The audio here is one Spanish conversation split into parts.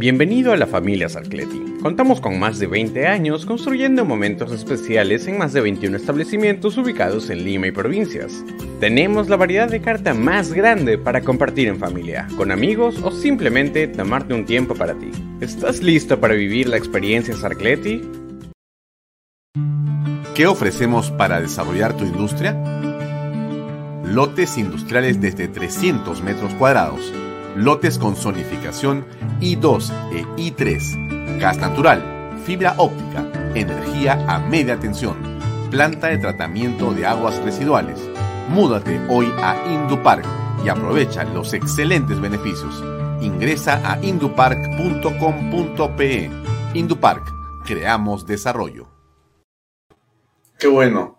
Bienvenido a la familia Sarcleti. Contamos con más de 20 años construyendo momentos especiales en más de 21 establecimientos ubicados en Lima y provincias. Tenemos la variedad de carta más grande para compartir en familia, con amigos o simplemente tomarte un tiempo para ti. ¿Estás listo para vivir la experiencia Sarcleti? ¿Qué ofrecemos para desarrollar tu industria? Lotes industriales desde 300 metros cuadrados lotes con zonificación I2 e I3, gas natural, fibra óptica, energía a media tensión, planta de tratamiento de aguas residuales. Múdate hoy a Indupark y aprovecha los excelentes beneficios. Ingresa a indupark.com.pe. Indupark, creamos desarrollo. Qué bueno,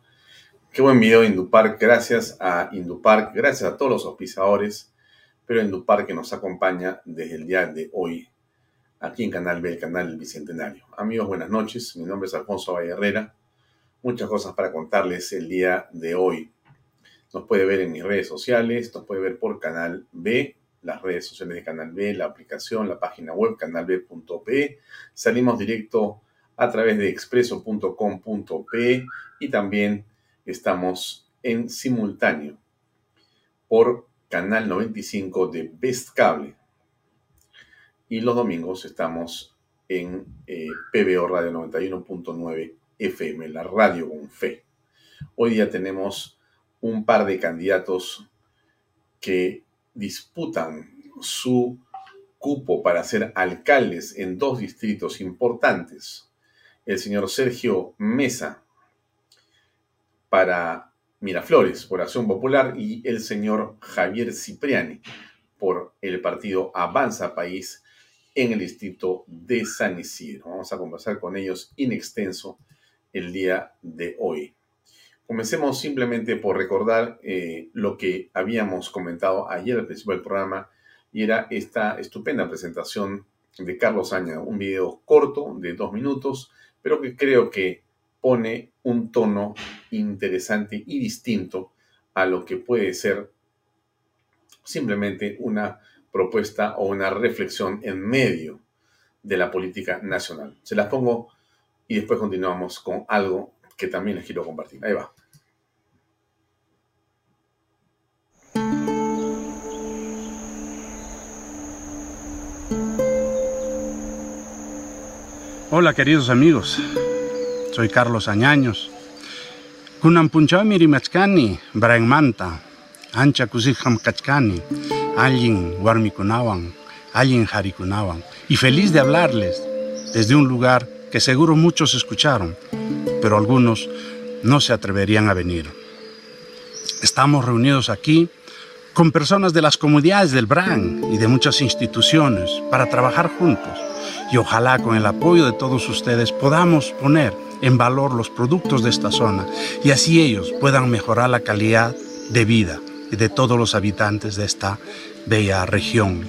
qué buen video Indupark. Gracias a Indupark, gracias a todos los auspiciadores pero Endupar que nos acompaña desde el día de hoy aquí en Canal B, el canal Bicentenario. Amigos, buenas noches. Mi nombre es Alfonso Valle Herrera. Muchas cosas para contarles el día de hoy. Nos puede ver en mis redes sociales, nos puede ver por Canal B, las redes sociales de Canal B, la aplicación, la página web canalb.pe. Salimos directo a través de expreso.com.pe y también estamos en simultáneo por canal 95 de Best Cable. Y los domingos estamos en eh, PBO Radio 91.9 FM, la radio con. Hoy día tenemos un par de candidatos que disputan su cupo para ser alcaldes en dos distritos importantes. El señor Sergio Mesa para Miraflores por Acción Popular y el señor Javier Cipriani por el partido Avanza País en el distrito de San Isidro. Vamos a conversar con ellos in extenso el día de hoy. Comencemos simplemente por recordar eh, lo que habíamos comentado ayer al principio del programa y era esta estupenda presentación de Carlos Aña, un video corto de dos minutos, pero que creo que pone un tono interesante y distinto a lo que puede ser simplemente una propuesta o una reflexión en medio de la política nacional. Se las pongo y después continuamos con algo que también les quiero compartir. Ahí va. Hola queridos amigos, soy Carlos Añaños. Kunan punchami rimachkani, brain manta, ancha kusijam kachkani, alguien warmikunawan, alguien harikunawan. Y feliz de hablarles desde un lugar que seguro muchos escucharon, pero algunos no se atreverían a venir. Estamos reunidos aquí con personas de las comunidades del BRAN y de muchas instituciones para trabajar juntos y ojalá con el apoyo de todos ustedes podamos poner en valor los productos de esta zona y así ellos puedan mejorar la calidad de vida de todos los habitantes de esta bella región.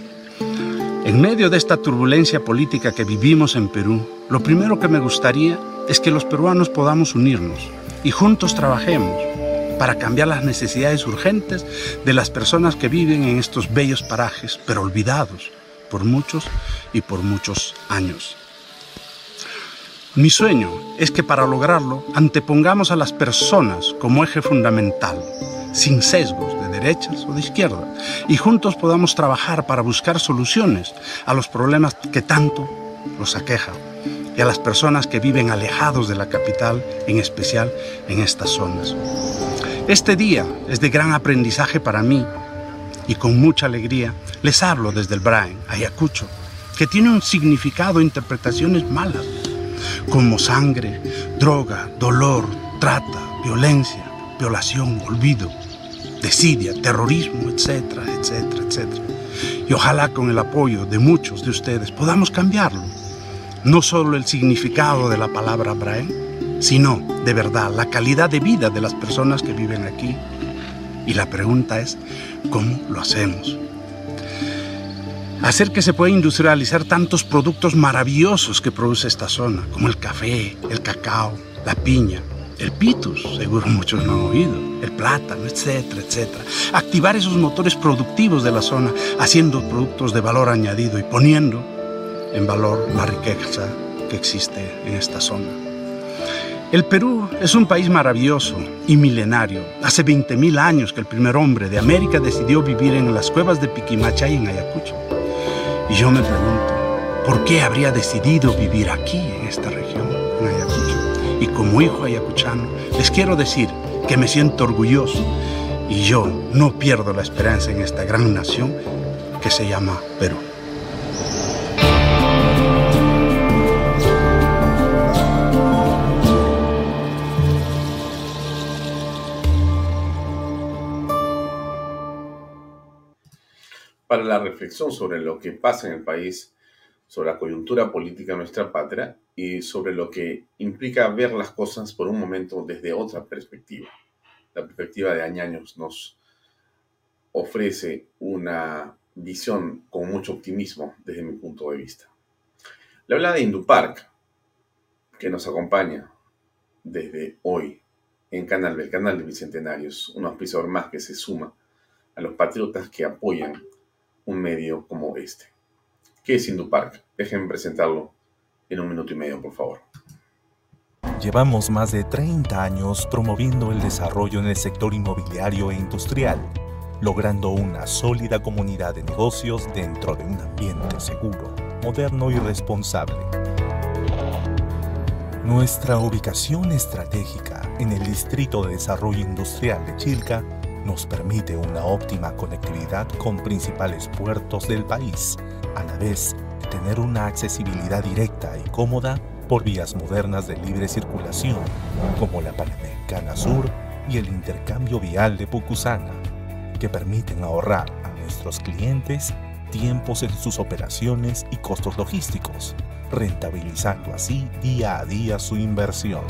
En medio de esta turbulencia política que vivimos en Perú, lo primero que me gustaría es que los peruanos podamos unirnos y juntos trabajemos para cambiar las necesidades urgentes de las personas que viven en estos bellos parajes, pero olvidados por muchos y por muchos años. Mi sueño es que para lograrlo antepongamos a las personas como eje fundamental, sin sesgos de derechas o de izquierda, y juntos podamos trabajar para buscar soluciones a los problemas que tanto los aquejan y a las personas que viven alejados de la capital, en especial en estas zonas. Este día es de gran aprendizaje para mí y con mucha alegría les hablo desde el Brain, Ayacucho, que tiene un significado e interpretaciones malas, como sangre, droga, dolor, trata, violencia, violación, olvido, desidia, terrorismo, etcétera, etcétera, etcétera. Y ojalá con el apoyo de muchos de ustedes podamos cambiarlo. No solo el significado de la palabra Brain, sino de verdad la calidad de vida de las personas que viven aquí. Y la pregunta es, ¿cómo lo hacemos? Hacer que se pueda industrializar tantos productos maravillosos que produce esta zona, como el café, el cacao, la piña, el pitus, seguro muchos no han oído, el plátano, etcétera, etcétera. Activar esos motores productivos de la zona, haciendo productos de valor añadido y poniendo en valor la riqueza que existe en esta zona. El Perú es un país maravilloso y milenario. Hace 20.000 años que el primer hombre de América decidió vivir en las cuevas de Piquimachay en Ayacucho. Y yo me pregunto, ¿por qué habría decidido vivir aquí, en esta región, en Ayacucho? Y como hijo ayacuchano, les quiero decir que me siento orgulloso y yo no pierdo la esperanza en esta gran nación que se llama Perú. Para la reflexión sobre lo que pasa en el país, sobre la coyuntura política de nuestra patria y sobre lo que implica ver las cosas por un momento desde otra perspectiva. La perspectiva de Añaños nos ofrece una visión con mucho optimismo desde mi punto de vista. Le habla de Indupark, que nos acompaña desde hoy en Canal del Canal de Bicentenarios, un auspiciador más que se suma a los patriotas que apoyan un medio como este. ¿Qué es Indupark? Déjenme presentarlo en un minuto y medio, por favor. Llevamos más de 30 años promoviendo el desarrollo en el sector inmobiliario e industrial, logrando una sólida comunidad de negocios dentro de un ambiente seguro, moderno y responsable. Nuestra ubicación estratégica en el Distrito de Desarrollo Industrial de Chilca nos permite una óptima conectividad con principales puertos del país, a la vez de tener una accesibilidad directa y cómoda por vías modernas de libre circulación, como la Panamericana Sur y el intercambio vial de Pucusana, que permiten ahorrar a nuestros clientes tiempos en sus operaciones y costos logísticos, rentabilizando así día a día su inversión.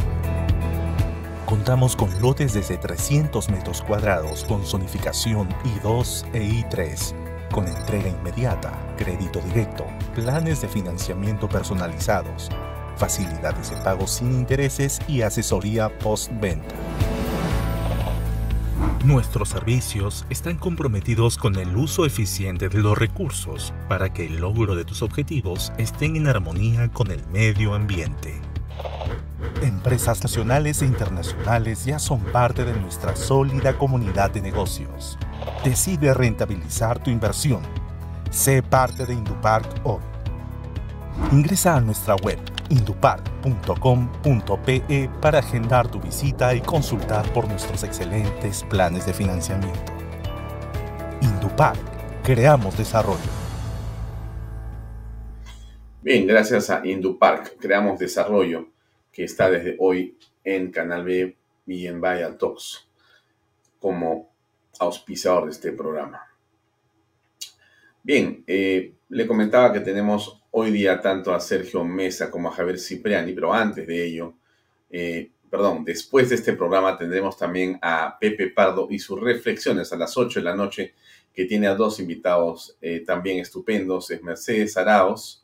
Contamos con lotes desde 300 metros cuadrados con zonificación I2 e I3, con entrega inmediata, crédito directo, planes de financiamiento personalizados, facilidades de pago sin intereses y asesoría postventa. Nuestros servicios están comprometidos con el uso eficiente de los recursos para que el logro de tus objetivos estén en armonía con el medio ambiente. Empresas nacionales e internacionales ya son parte de nuestra sólida comunidad de negocios. Decide rentabilizar tu inversión. Sé parte de Indupark hoy. Ingresa a nuestra web indupark.com.pe para agendar tu visita y consultar por nuestros excelentes planes de financiamiento. Indupark, creamos desarrollo. Bien, gracias a Indupark, creamos desarrollo que está desde hoy en Canal B y en Vaya Talks como auspiciador de este programa. Bien, eh, le comentaba que tenemos hoy día tanto a Sergio Mesa como a Javier Cipriani, pero antes de ello, eh, perdón, después de este programa tendremos también a Pepe Pardo y sus reflexiones a las 8 de la noche, que tiene a dos invitados eh, también estupendos, es Mercedes Araos,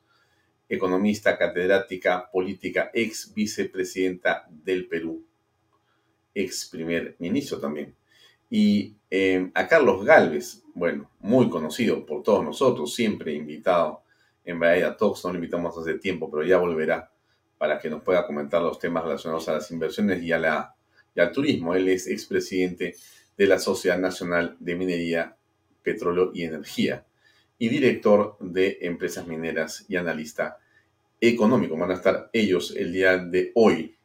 economista, catedrática política, ex vicepresidenta del Perú, ex primer ministro también. Y eh, a Carlos Galvez, bueno, muy conocido por todos nosotros, siempre invitado en Bahía Talks, no lo invitamos hace tiempo, pero ya volverá para que nos pueda comentar los temas relacionados a las inversiones y, a la, y al turismo. Él es expresidente de la Sociedad Nacional de Minería, Petróleo y Energía y director de Empresas Mineras y analista económico. Van a estar ellos el día de hoy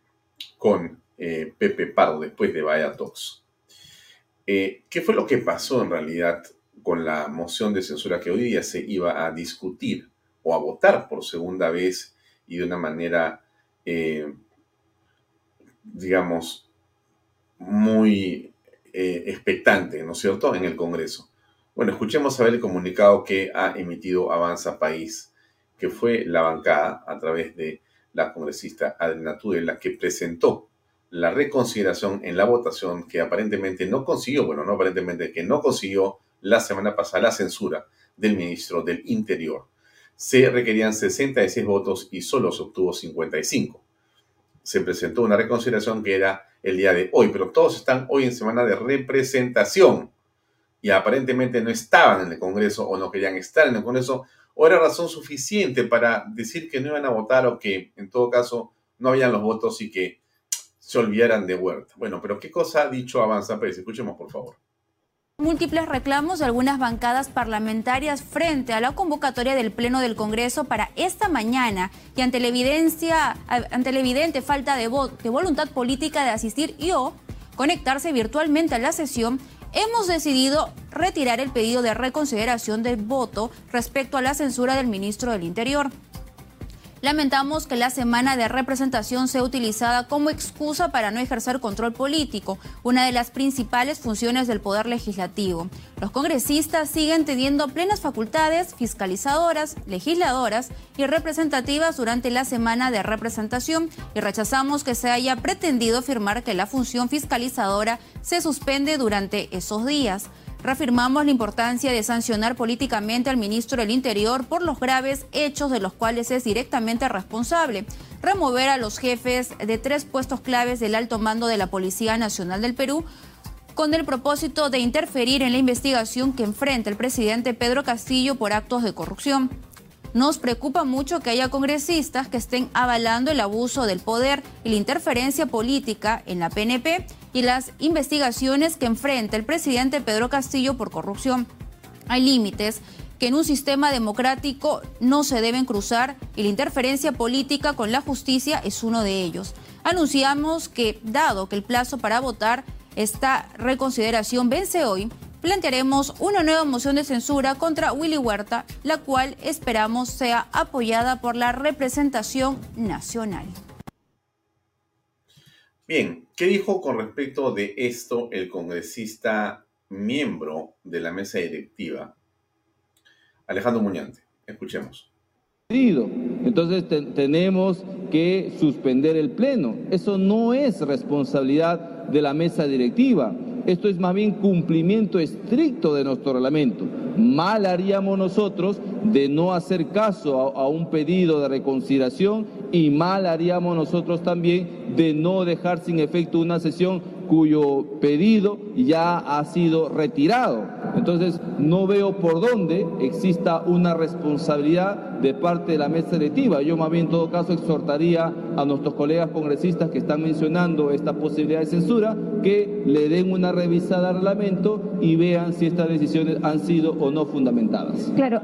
con eh, Pepe Pardo después de Vaya Talks. Eh, ¿Qué fue lo que pasó en realidad con la moción de censura que hoy día se iba a discutir o a votar por segunda vez y de una manera, eh, digamos, muy expectante, ¿no es cierto?, en el Congreso. Bueno, escuchemos a ver el comunicado que ha emitido Avanza País, que fue la bancada a través de la congresista Adriana Tudela, que presentó la reconsideración en la votación que aparentemente no consiguió, bueno, no aparentemente, que no consiguió la semana pasada la censura del ministro del Interior. Se requerían 66 votos y solo se obtuvo 55. Se presentó una reconsideración que era el día de hoy, pero todos están hoy en semana de representación y aparentemente no estaban en el Congreso o no querían estar en el Congreso, o era razón suficiente para decir que no iban a votar o que en todo caso no habían los votos y que se olvidaran de Huerta. Bueno, pero ¿qué cosa ha dicho Avanza Pérez? Escuchemos, por favor. Múltiples reclamos de algunas bancadas parlamentarias frente a la convocatoria del Pleno del Congreso para esta mañana y ante la, evidencia, ante la evidente falta de, de voluntad política de asistir y o conectarse virtualmente a la sesión, hemos decidido retirar el pedido de reconsideración del voto respecto a la censura del ministro del Interior. Lamentamos que la semana de representación sea utilizada como excusa para no ejercer control político, una de las principales funciones del Poder Legislativo. Los congresistas siguen teniendo plenas facultades fiscalizadoras, legisladoras y representativas durante la semana de representación y rechazamos que se haya pretendido afirmar que la función fiscalizadora se suspende durante esos días reafirmamos la importancia de sancionar políticamente al ministro del Interior por los graves hechos de los cuales es directamente responsable, remover a los jefes de tres puestos claves del alto mando de la Policía Nacional del Perú, con el propósito de interferir en la investigación que enfrenta el presidente Pedro Castillo por actos de corrupción. Nos preocupa mucho que haya congresistas que estén avalando el abuso del poder y la interferencia política en la PNP y las investigaciones que enfrenta el presidente Pedro Castillo por corrupción. Hay límites que en un sistema democrático no se deben cruzar y la interferencia política con la justicia es uno de ellos. Anunciamos que, dado que el plazo para votar esta reconsideración vence hoy, plantearemos una nueva moción de censura contra Willy Huerta, la cual esperamos sea apoyada por la representación nacional. Bien, ¿qué dijo con respecto de esto el congresista miembro de la mesa directiva, Alejandro Muñante? Escuchemos. Entonces tenemos que suspender el pleno. Eso no es responsabilidad de la mesa directiva. Esto es más bien cumplimiento estricto de nuestro reglamento. Mal haríamos nosotros de no hacer caso a, un pedido de reconsideración y mal haríamos nosotros también de no dejar sin efecto una sesión cuyo pedido ya ha sido retirado. Entonces, no veo por dónde exista una responsabilidad de parte de la mesa directiva. Yo más bien en todo caso exhortaría a nuestros colegas congresistas que están mencionando esta posibilidad de censura que le den una revisada al reglamento y vean si estas decisiones han sido o no fundamentadas. Claro.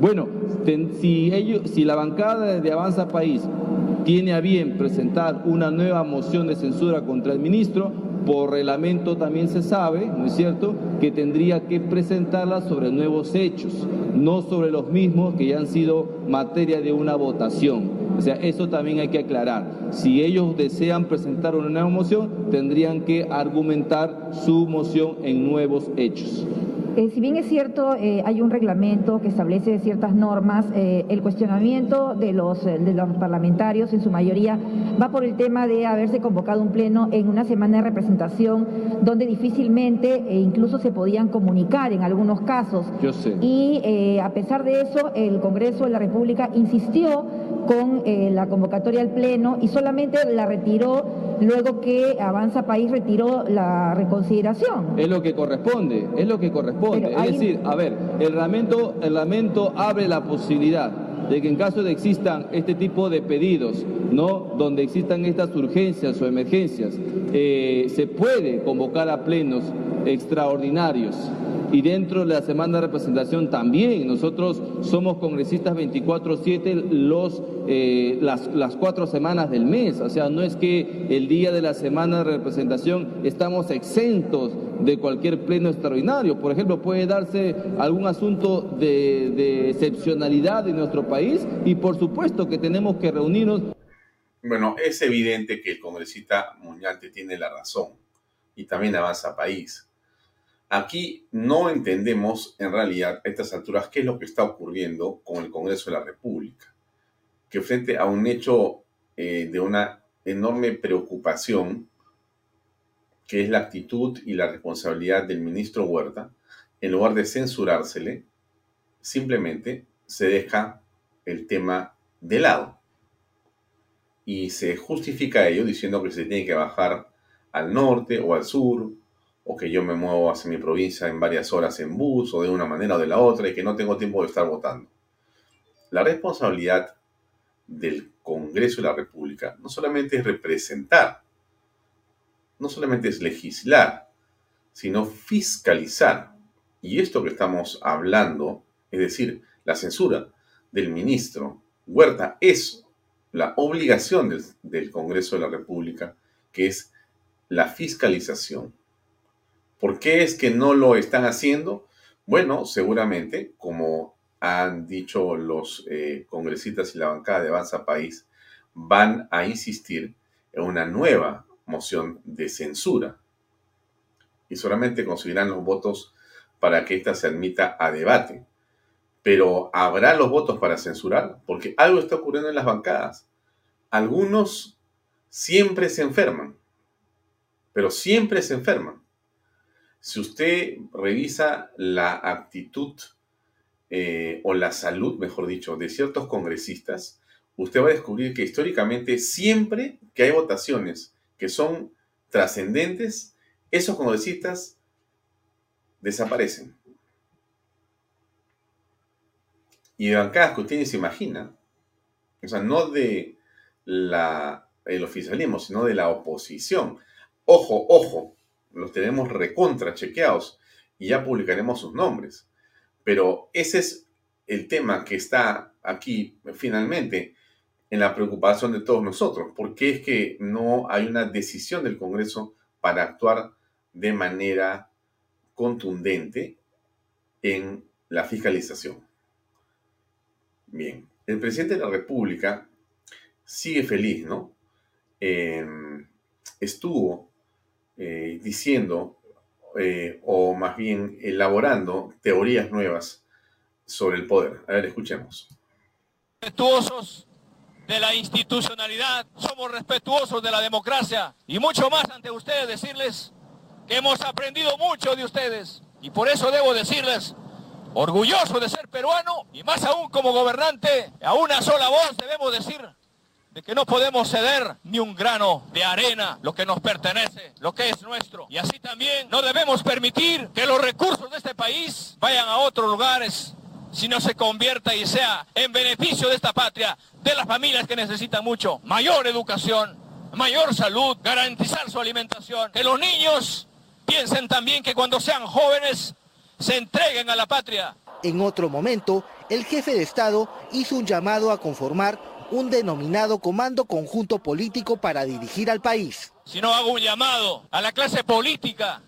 Bueno, si, ellos, si la bancada de Avanza País tiene a bien presentar una nueva moción de censura contra el ministro, por reglamento también se sabe, ¿no es cierto?, que tendría que presentarla sobre nuevos hechos, no sobre los mismos que ya han sido materia de una votación. O sea, eso también hay que aclarar. Si ellos desean presentar una nueva moción, tendrían que argumentar su moción en nuevos hechos. Eh, si bien es cierto, eh, hay un reglamento que establece ciertas normas, eh, el cuestionamiento de los, de los parlamentarios en su mayoría va por el tema de haberse convocado un pleno en una semana de representación donde difícilmente e incluso se podían comunicar en algunos casos. Yo sé. Y a pesar de eso, el Congreso de la República insistió con la convocatoria al pleno y solamente la retiró luego que Avanza País retiró la reconsideración. Es lo que corresponde, es lo que corresponde. Es decir, a ver, el reglamento, el abre la posibilidad de que en caso de existan este tipo de pedidos, ¿no? donde existan estas urgencias o emergencias, eh, se puede convocar a plenos extraordinarios y dentro de la semana de representación también. Nosotros somos congresistas 24/7 los, eh, las, las cuatro semanas del mes, o sea, no es que el día de la semana de representación estamos exentos de cualquier pleno extraordinario. Por ejemplo, puede darse algún asunto de, de excepcionalidad en nuestro país y por supuesto que tenemos que reunirnos. Bueno, es evidente que el congresista Muñante tiene la razón y también avanza país. Aquí no entendemos en realidad a estas alturas qué es lo que está ocurriendo con el Congreso de la República, que frente a un hecho eh, de una enorme preocupación, que es la actitud y la responsabilidad del ministro Huerta, en lugar de censurársele, simplemente se deja el tema de lado. Y se justifica ello diciendo que se tiene que bajar al norte o al sur o que yo me muevo hacia mi provincia en varias horas en bus o de una manera o de la otra y que no tengo tiempo de estar votando. La responsabilidad del Congreso de la República no solamente es representar, no solamente es legislar, sino fiscalizar. Y esto que estamos hablando, es decir, la censura del ministro Huerta, es la obligación del, del Congreso de la República, que es la fiscalización ¿Por qué es que no lo están haciendo? Bueno, seguramente, como han dicho los eh, congresistas y la bancada de Avanza País, van a insistir en una nueva moción de censura. Y solamente conseguirán los votos para que ésta se admita a debate. Pero ¿habrá los votos para censurar? Porque algo está ocurriendo en las bancadas. Algunos siempre se enferman, pero siempre se enferman. Si usted revisa la actitud eh, o la salud, mejor dicho, de ciertos congresistas, usted va a descubrir que históricamente siempre que hay votaciones que son trascendentes, esos congresistas desaparecen. Y de bancadas que usted ni se imagina, o sea, no de la, el oficialismo, sino de la oposición. Ojo, ojo, los tenemos recontra chequeados y ya publicaremos sus nombres. Pero ese es el tema que está aquí finalmente en la preocupación de todos nosotros. ¿Por qué es que no hay una decisión del Congreso para actuar de manera contundente en la fiscalización? Bien, el presidente de la República sigue feliz, ¿no? Em, estuvo eh, diciendo, eh, o más bien elaborando teorías nuevas sobre el poder. A ver, escuchemos. Respetuosos de la institucionalidad, somos respetuosos de la democracia y mucho más ante ustedes decirles que hemos aprendido mucho de ustedes y por eso debo decirles, orgulloso de ser peruano y más aún como gobernante, a una sola voz debemos decir de que no podemos ceder ni un grano de arena, lo que nos pertenece, lo que es nuestro. Y así también no debemos permitir que los recursos de este país vayan a otros lugares, sino se convierta y sea en beneficio de esta patria, de las familias que necesitan mucho, mayor educación, mayor salud, garantizar su alimentación, que los niños piensen también que cuando sean jóvenes se entreguen a la patria. En otro momento, el jefe de Estado hizo un llamado a conformar un denominado comando conjunto político para dirigir al país. Si no hago un llamado a la clase política,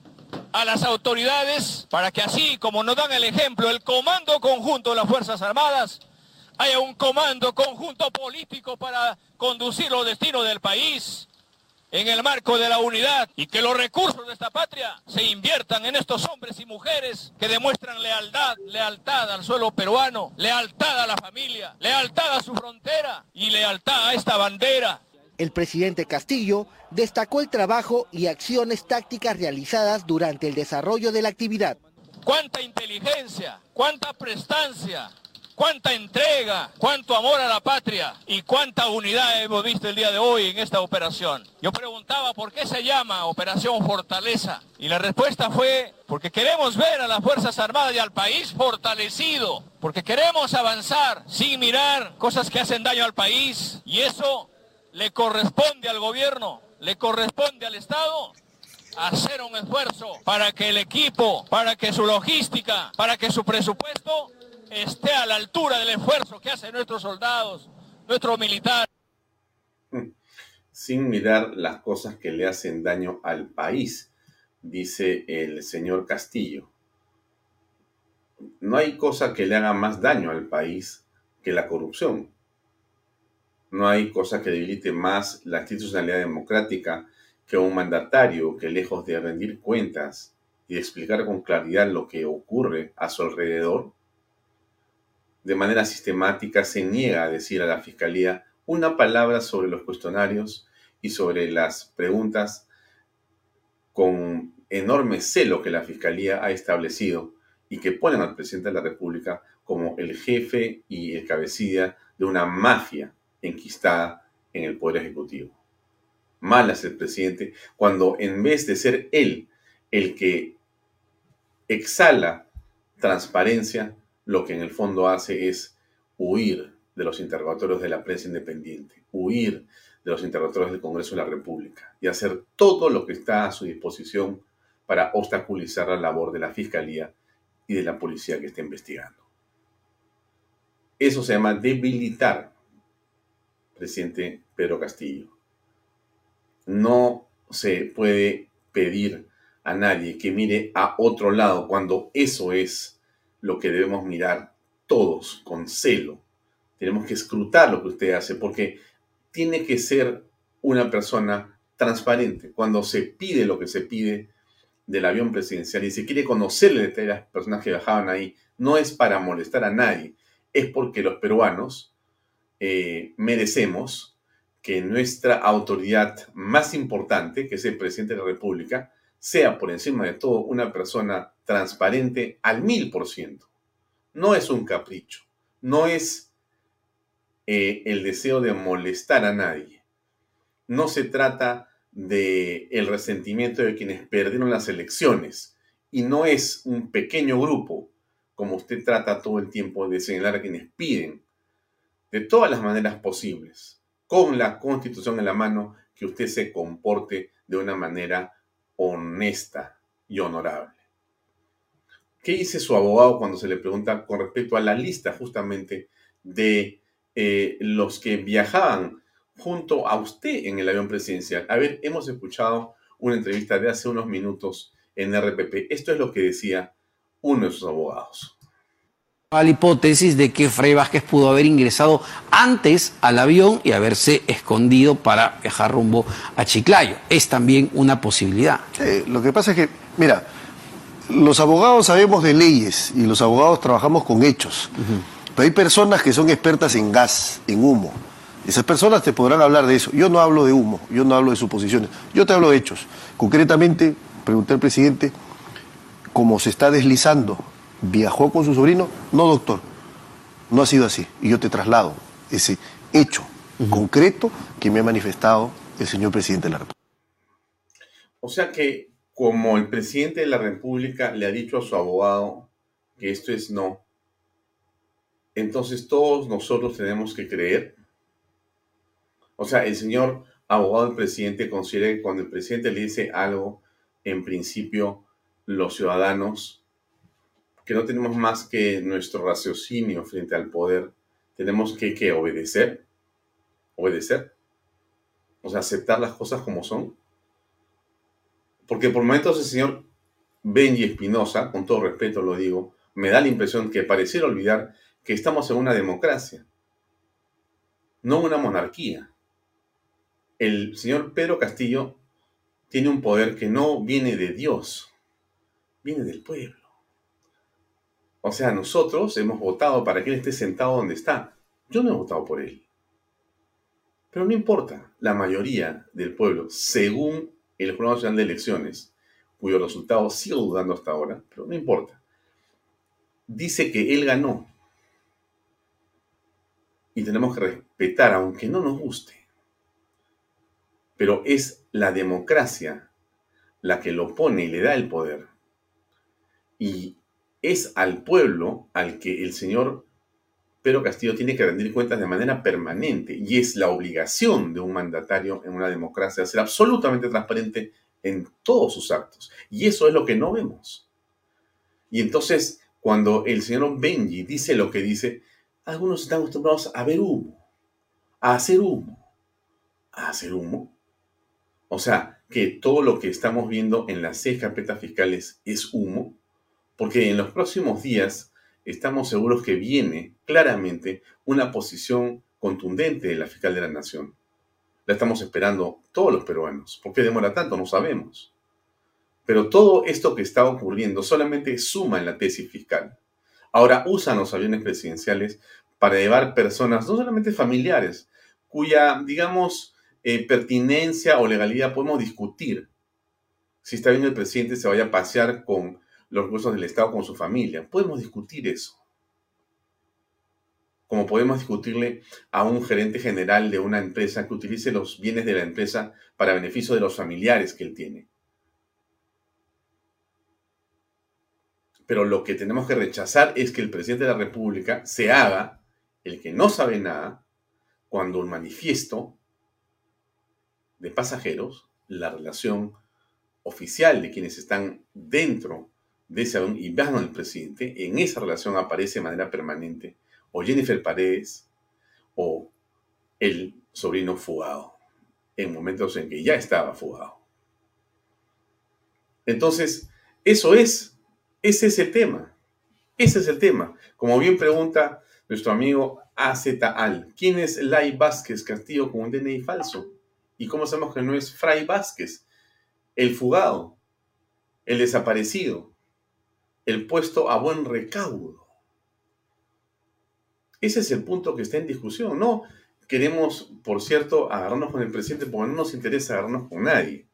a las autoridades, para que así como nos dan el ejemplo, el comando conjunto de las Fuerzas Armadas, haya un comando conjunto político para conducir los destinos del país en el marco de la unidad y que los recursos de esta patria se inviertan en estos hombres y mujeres que demuestran lealtad, lealtad al suelo peruano, lealtad a la familia, lealtad a su frontera y lealtad a esta bandera. El presidente Castillo destacó el trabajo y acciones tácticas realizadas durante el desarrollo de la actividad. Cuánta inteligencia, cuánta prestancia, cuánta entrega, cuánto amor a la patria y cuánta unidad hemos visto el día de hoy en esta operación. Yo preguntaba por qué se llama Operación Fortaleza y la respuesta fue porque queremos ver a las Fuerzas Armadas y al país fortalecido, porque queremos avanzar sin mirar cosas que hacen daño al país y eso le corresponde al gobierno, le corresponde al Estado hacer un esfuerzo para que el equipo, para que su logística, para que su presupuesto esté a la altura del esfuerzo que hacen nuestros soldados, nuestros militares. Sin mirar las cosas que le hacen daño al país, dice el señor Castillo. No hay cosa que le haga más daño al país que la corrupción. No hay cosa que debilite más la institucionalidad democrática que un mandatario que lejos de rendir cuentas y explicar con claridad lo que ocurre a su alrededor, de manera sistemática se niega a decir a la Fiscalía una palabra sobre los cuestionarios y sobre las preguntas con enorme celo que la Fiscalía ha establecido y que ponen al presidente de la República como el jefe y el cabecilla de una mafia enquistada en el Poder Ejecutivo. Malas el presidente cuando en vez de ser él el que exhala transparencia, lo que en el fondo hace es huir de los interrogatorios de la prensa independiente, huir de los interrogatorios del Congreso de la República y hacer todo lo que está a su disposición para obstaculizar la labor de la Fiscalía y de la policía que está investigando. Eso se llama debilitar, presidente Pedro Castillo. No se puede pedir a nadie que mire a otro lado cuando eso es lo que debemos mirar todos con celo. Tenemos que escrutar lo que usted hace porque tiene que ser una persona transparente. Cuando se pide lo que se pide del avión presidencial y se quiere conocerle de las personas que viajaban ahí, no es para molestar a nadie, es porque los peruanos eh, merecemos que nuestra autoridad más importante, que es el presidente de la República, sea por encima de todo una persona transparente al mil por ciento. No es un capricho, no es eh, el deseo de molestar a nadie. No se trata de el resentimiento de quienes perdieron las elecciones y no es un pequeño grupo, como usted trata todo el tiempo de señalar a quienes piden, de todas las maneras posibles, con la constitución en la mano, que usted se comporte de una manera honesta y honorable. ¿Qué dice su abogado cuando se le pregunta con respecto a la lista justamente de eh, los que viajaban junto a usted en el avión presidencial? A ver, hemos escuchado una entrevista de hace unos minutos en RPP. Esto es lo que decía uno de sus abogados a la hipótesis de que Frey Vázquez pudo haber ingresado antes al avión y haberse escondido para viajar rumbo a Chiclayo. Es también una posibilidad. lo que pasa es que, mira, los abogados sabemos de leyes y los abogados trabajamos con hechos. Pero hay personas que son expertas en gas, en humo. Esas personas te podrán hablar de eso. Yo no hablo de humo, yo no hablo de suposiciones, yo te hablo de hechos. Concretamente, pregunté al presidente cómo se está deslizando viajó con su sobrino. No, doctor, no ha sido así. Y yo te traslado ese hecho concreto que me ha manifestado el señor presidente de la República. O sea que como el presidente de la República le ha dicho a su abogado que esto es no, entonces todos nosotros tenemos que creer. O sea, el señor abogado del presidente considera que cuando el presidente le dice algo, en principio los ciudadanos que no tenemos más que nuestro raciocinio frente al poder. Tenemos que, obedecer. Obedecer. O sea, aceptar las cosas como son. Porque por momentos el señor Benji Espinosa, con todo respeto lo digo, me da la impresión que pareciera olvidar que estamos en una democracia, no una monarquía. El señor Pedro Castillo tiene un poder que no viene de Dios, viene del pueblo. O sea, nosotros hemos votado para que él esté sentado donde está. Yo no he votado por él. Pero no importa, la mayoría del pueblo, según el Jurado Nacional de Elecciones, cuyo resultado sigo dudando hasta ahora, pero no importa, dice que él ganó. y tenemos que respetar, aunque no nos guste. Pero es la democracia la que lo pone y le da el poder. Y es al pueblo al que el señor Pedro Castillo tiene que rendir cuentas de manera permanente. Y es la obligación de un mandatario en una democracia ser absolutamente transparente en todos sus actos. Y eso es lo que no vemos. Y entonces, cuando el señor Benji dice lo que dice, algunos están acostumbrados a ver humo, a hacer humo, a hacer humo. O sea, que todo lo que estamos viendo en las seis carpetas fiscales es humo, porque en los próximos días estamos seguros que viene claramente una posición contundente de la fiscal de la Nación. La estamos esperando todos los peruanos. ¿Por qué demora tanto? No sabemos. Pero todo esto que está ocurriendo solamente suma en la tesis fiscal. Ahora usan los aviones presidenciales para llevar personas, no solamente familiares, cuya, digamos, eh, pertinencia o legalidad podemos discutir. Si está bien el presidente se vaya a pasear con los recursos del Estado con su familia. Podemos discutir eso. Como podemos discutirle a un gerente general de una empresa que utilice los bienes de la empresa para beneficio de los familiares que él tiene. Pero lo que tenemos que rechazar es que el presidente de la República se haga el que no sabe nada cuando un manifiesto de pasajeros, la relación oficial de quienes están dentro de ese vean al presidente, en esa relación aparece de manera permanente o Jennifer Paredes o el sobrino fugado, en momentos en que ya estaba fugado. Entonces, eso es ese es el tema. Ese es el tema. Como bien pregunta nuestro amigo AZ Al, ¿quién es Lai Vázquez Castillo con un DNI falso? ¿Y cómo sabemos que no es Fray Vázquez? El fugado, el desaparecido, el puesto a buen recaudo. Ese es el punto que está en discusión. No queremos, por cierto, agarrarnos con el presidente porque no nos interesa agarrarnos con nadie.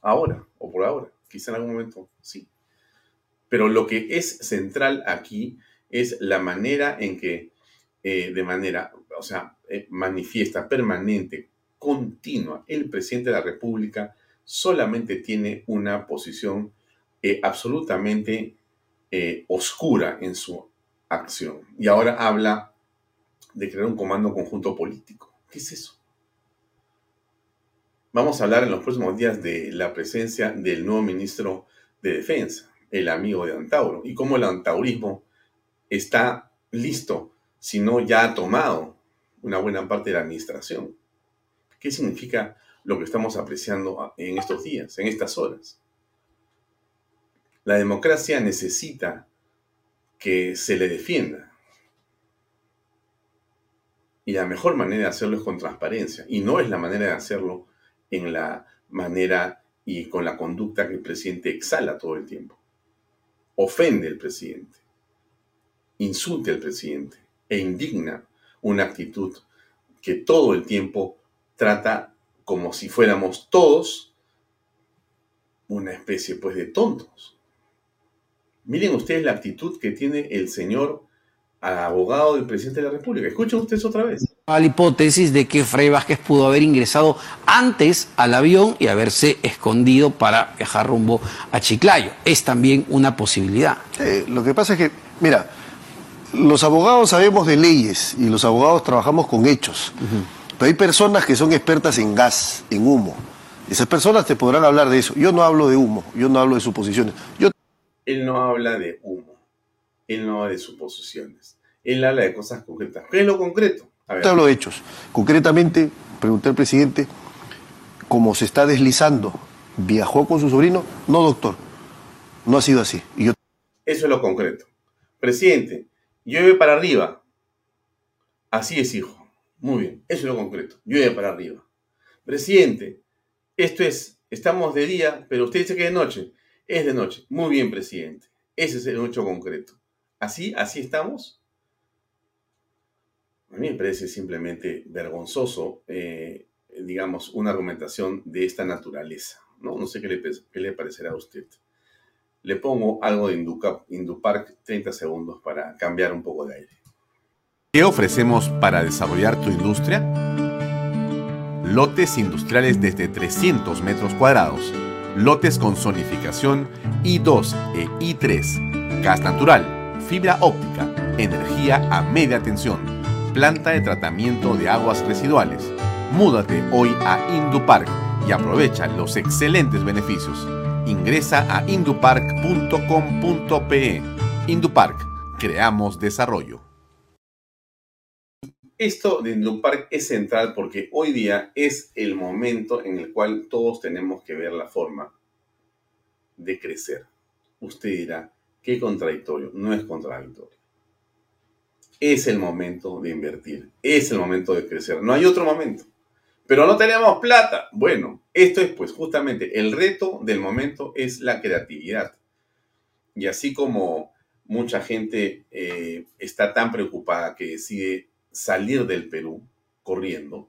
Ahora, o por ahora. Quizá en algún momento sí. Pero lo que es central aquí es la manera en que, eh, de manera, o sea, eh, manifiesta, permanente, continua, el presidente de la República solamente tiene una posición eh, absolutamente oscura en su acción. Y ahora habla de crear un comando conjunto político. ¿Qué es eso? Vamos a hablar en los próximos días de la presencia del nuevo ministro de Defensa el amigo de Antauro y cómo el antaurismo está listo, si no ya ha tomado una buena parte de la administración. ¿Qué significa lo que estamos apreciando en estos días, en estas horas? La democracia necesita que se le defienda. Y la mejor manera de hacerlo es con transparencia. Y no es la manera de hacerlo en la manera y con la conducta que el presidente exhala todo el tiempo ofende al presidente, insulte al presidente e indigna una actitud que todo el tiempo trata como si fuéramos todos una especie pues de tontos. Miren ustedes la actitud que tiene el señor abogado del presidente de la República. Escuchen ustedes otra vez. La hipótesis de que Fray Vázquez pudo haber ingresado antes al avión y haberse escondido para viajar rumbo a Chiclayo. Es también una posibilidad. lo que pasa es que, mira, los abogados sabemos de leyes y los abogados trabajamos con hechos. Pero hay personas que son expertas en gas, en humo. Esas personas te podrán hablar de eso. Yo no hablo de humo, yo no hablo de suposiciones. Yo... Él no habla de humo él no habla de suposiciones. Él habla de cosas concretas. ¿Qué es lo concreto? Te hablo de hechos. Concretamente, pregunté al presidente cómo se está deslizando. ¿Viajó con su sobrino? No, doctor. No ha sido así. Eso es lo concreto. Presidente, llueve para arriba. Así es, hijo. Muy bien. Eso es lo concreto. Llueve para arriba. Presidente, esto es, estamos de día, pero usted dice que de noche. Es de noche. Muy bien, presidente. Ese es el hecho concreto. ¿Así? ¿Así estamos? A mí me parece simplemente vergonzoso, eh, digamos, una argumentación de esta naturaleza. No, no sé qué le, qué le parecerá a usted. Le pongo algo de Indupark 30 segundos para cambiar un poco de aire. ¿Qué ofrecemos para desarrollar tu industria? Lotes industriales desde 300 metros cuadrados, lotes con zonificación I2 e I3, gas natural, fibra óptica, energía a media tensión, planta de tratamiento de aguas residuales. Múdate hoy a Indupark y aprovecha los excelentes beneficios. Ingresa a indupark.com.pe. Indupark, creamos desarrollo. Esto de Indupark es central porque hoy día es el momento en el cual todos tenemos que ver la forma de crecer. Usted dirá, qué contradictorio. No es contradictorio. Es el momento de invertir. Es el momento de crecer. No hay otro momento. Pero no tenemos plata. Bueno, esto es pues justamente el reto del momento es la creatividad. Y así como mucha gente eh, está tan preocupada que decide salir del Perú corriendo,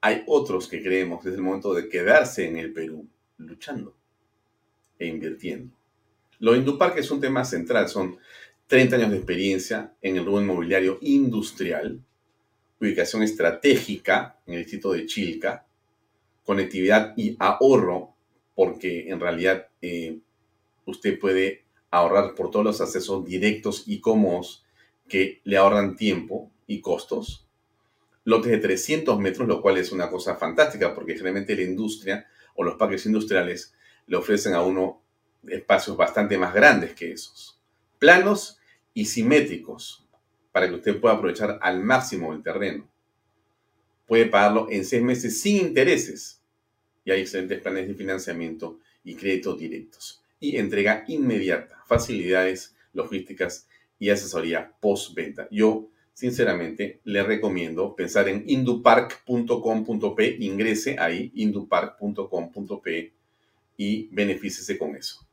hay otros que creemos que es el momento de quedarse en el Perú luchando e invirtiendo. Lo Indupark es un tema central, son 30 años de experiencia en el rubro inmobiliario industrial, ubicación estratégica en el distrito de Chilca, conectividad y ahorro, porque en realidad eh, usted puede ahorrar por todos los accesos directos y cómodos que le ahorran tiempo y costos. Lotes de 300 metros, lo cual es una cosa fantástica porque generalmente la industria o los parques industriales le ofrecen a uno espacios bastante más grandes que esos. Planos y simétricos para que usted pueda aprovechar al máximo el terreno. Puede pagarlo en seis meses sin intereses y hay excelentes planes de financiamiento y créditos directos. Y entrega inmediata, facilidades logísticas y asesoría postventa. Yo sinceramente le recomiendo pensar en indupark.com.p, ingrese ahí, indupark.com.p y benefícese con eso.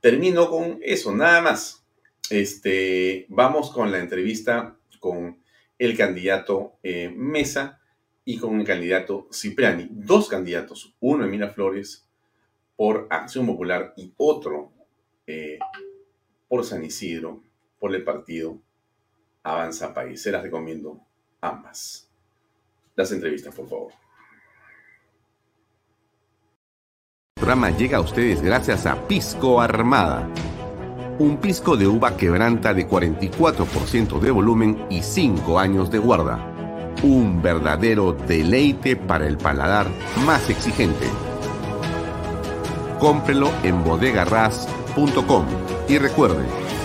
Termino con eso, nada más. Este, vamos con la entrevista con el candidato eh, Mesa y con el candidato Cipriani. Dos candidatos, uno en Miraflores por Acción Popular y otro eh, por San Isidro, por el partido Avanza País. Se las recomiendo ambas. Las entrevistas, por favor. El programa llega a ustedes gracias a Pisco Armada. Un pisco de uva quebranta de 44% de volumen y 5 años de guarda. Un verdadero deleite para el paladar más exigente. Cómprelo en bodegarras.com y recuerde,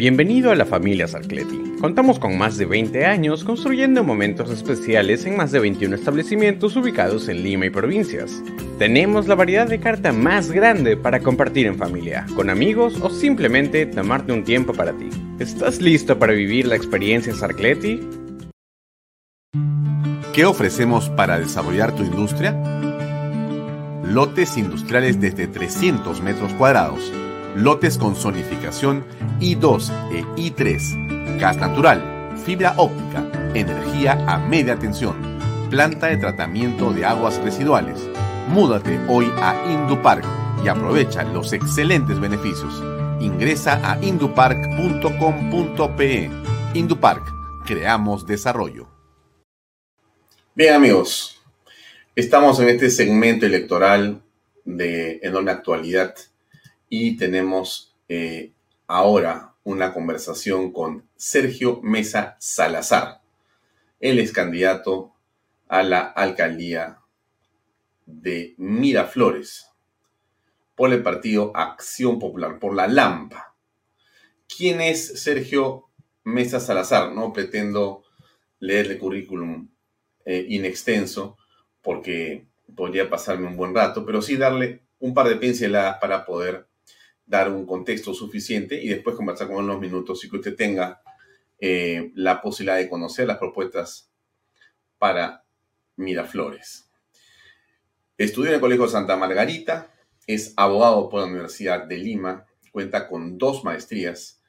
Bienvenido a la familia Sarcleti. Contamos con más de 20 años construyendo momentos especiales en más de 21 establecimientos ubicados en Lima y provincias. Tenemos la variedad de carta más grande para compartir en familia, con amigos o simplemente tomarte un tiempo para ti. ¿Estás listo para vivir la experiencia Sarcleti? ¿Qué ofrecemos para desarrollar tu industria? Lotes industriales desde 300 metros cuadrados lotes con zonificación I2 e I3, gas natural, fibra óptica, energía a media tensión, planta de tratamiento de aguas residuales. Múdate hoy a Indupark y aprovecha los excelentes beneficios. Ingresa a indupark.com.pe. Indupark, creamos desarrollo. Bien amigos, estamos en este segmento electoral de enorme actualidad y tenemos eh, ahora una conversación con Sergio Mesa Salazar. Él es candidato a la alcaldía de Miraflores por el partido Acción Popular, por la LAMPA. ¿Quién es Sergio Mesa Salazar? No pretendo leer el currículum eh, inextenso, porque podría pasarme un buen rato, pero sí darle un par de pinceladas para poder dar un contexto suficiente y después conversar con unos minutos y que usted tenga eh, la posibilidad de conocer las propuestas para Miraflores. Estudió en el Colegio Santa Margarita, es abogado por la Universidad de Lima, cuenta con dos maestrías,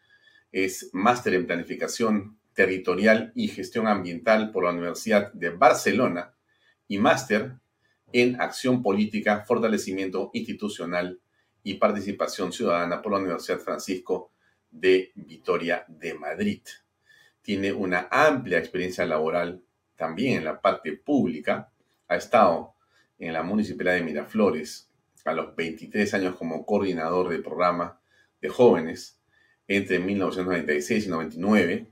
es máster en planificación territorial y gestión ambiental por la Universidad de Barcelona y máster en acción política, fortalecimiento institucional y participación ciudadana por la Universidad Francisco de Vitoria de Madrid. Tiene una amplia experiencia laboral también en la parte pública. Ha estado en la Municipalidad de Miraflores a los 23 años como coordinador del programa de jóvenes entre 1996 y 99.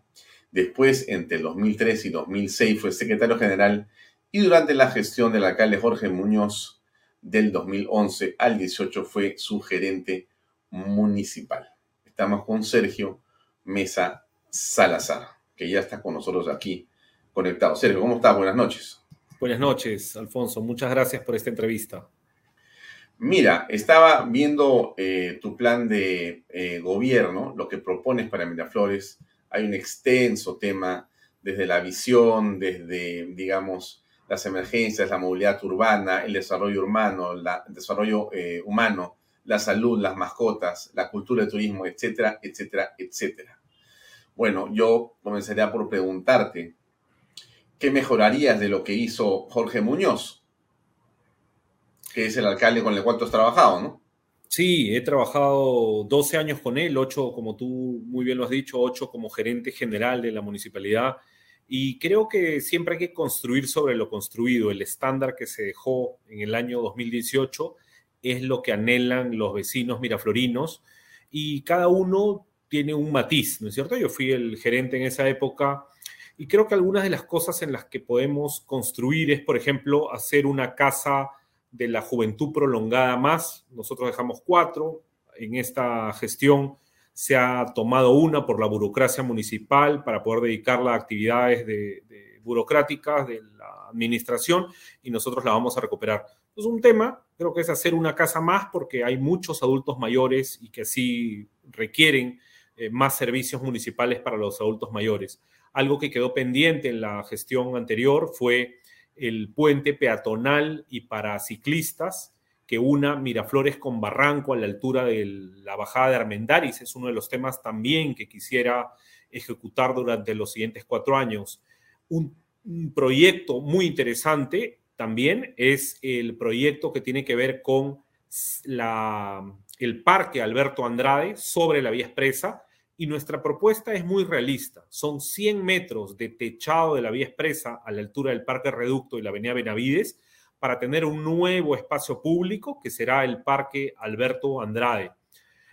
Después, entre el 2003 y 2006, fue secretario general y durante la gestión del alcalde Jorge Muñoz del 2011 al 18 fue su gerente municipal. Estamos con Sergio Mesa Salazar, que ya está con nosotros aquí conectado. Sergio, ¿cómo estás? Buenas noches. Buenas noches, Alfonso. Muchas gracias por esta entrevista. Mira, estaba viendo eh, tu plan de eh, gobierno, lo que propones para Miraflores. Hay un extenso tema desde la visión, desde, digamos, las emergencias, la movilidad urbana, el desarrollo urbano, el desarrollo eh, humano, la salud, las mascotas, la cultura, el turismo, etcétera, etcétera, etcétera. Bueno, yo comenzaría por preguntarte, ¿qué mejorarías de lo que hizo Jorge Muñoz? Que es el alcalde con el cual tú has trabajado, ¿no? Sí, he trabajado 12 años con él, 8, como tú muy bien lo has dicho, 8 como gerente general de la municipalidad y creo que siempre hay que construir sobre lo construido. El estándar que se dejó en el año 2018 es lo que anhelan los vecinos miraflorinos y cada uno tiene un matiz, ¿no es cierto? Yo fui el gerente en esa época y creo que algunas de las cosas en las que podemos construir es, por ejemplo, hacer una casa de la juventud prolongada más. Nosotros dejamos cuatro en esta gestión se ha tomado una por la burocracia municipal para poder dedicarla a actividades de, burocráticas de la administración y nosotros la vamos a recuperar. Es un tema, creo que es hacer una casa más porque hay muchos adultos mayores y que así requieren eh, más servicios municipales para los adultos mayores. Algo que quedó pendiente en la gestión anterior fue el puente peatonal y para ciclistas que una Miraflores con Barranco a la altura de la bajada de Armendaris. Es uno de los temas también que quisiera ejecutar durante los siguientes cuatro años. Un, proyecto muy interesante también es el proyecto que tiene que ver con la, el Parque Alberto Andrade sobre la vía expresa. Y nuestra propuesta es muy realista. Son 100 metros de techado de la vía expresa a la altura del Parque Reducto y la Avenida Benavides para tener un nuevo espacio público que será el Parque Alberto Andrade.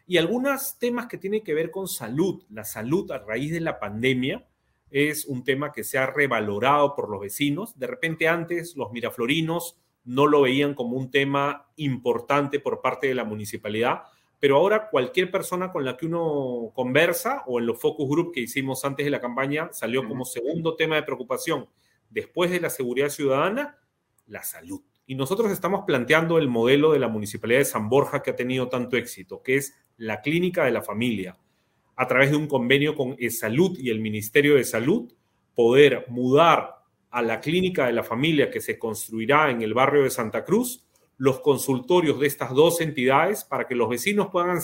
Y algunos temas que tienen que ver con salud. La salud a raíz de la pandemia es un tema que se ha revalorado por los vecinos. De repente antes los miraflorinos no lo veían como un tema importante por parte de la municipalidad, pero ahora cualquier persona con la que uno conversa o en los focus group que hicimos antes de la campaña salió como segundo tema de preocupación después de la seguridad ciudadana la salud. Y nosotros estamos planteando el modelo de la Municipalidad de San Borja que ha tenido tanto éxito, que es la clínica de la familia. A través de un convenio con Salud y el Ministerio de Salud, poder mudar a la clínica de la familia que se construirá en el barrio de Santa Cruz los consultorios de estas dos entidades para que los vecinos puedan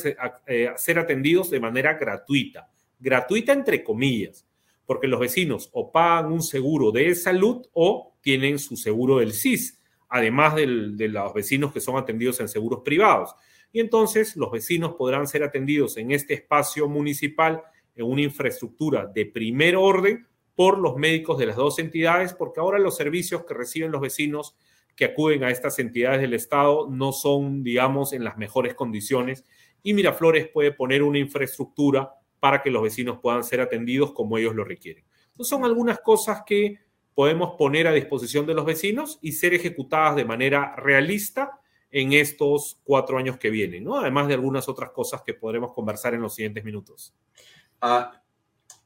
eh, ser atendidos de manera gratuita. Gratuita entre comillas, porque los vecinos o pagan un seguro de salud o tienen su seguro del CIS, además de los vecinos que son atendidos en seguros privados. Y entonces los vecinos podrán ser atendidos en este espacio municipal en una infraestructura de primer orden por los médicos de las dos entidades, porque ahora los servicios que reciben los vecinos que acuden a estas entidades del Estado no son, digamos, en las mejores condiciones y Miraflores puede poner una infraestructura para que los vecinos puedan ser atendidos como ellos lo requieren. Entonces son algunas cosas que podemos poner a disposición de los vecinos y ser ejecutadas de manera realista en estos cuatro años que vienen, ¿no? Además de algunas otras cosas que podremos conversar en los siguientes minutos. Ah,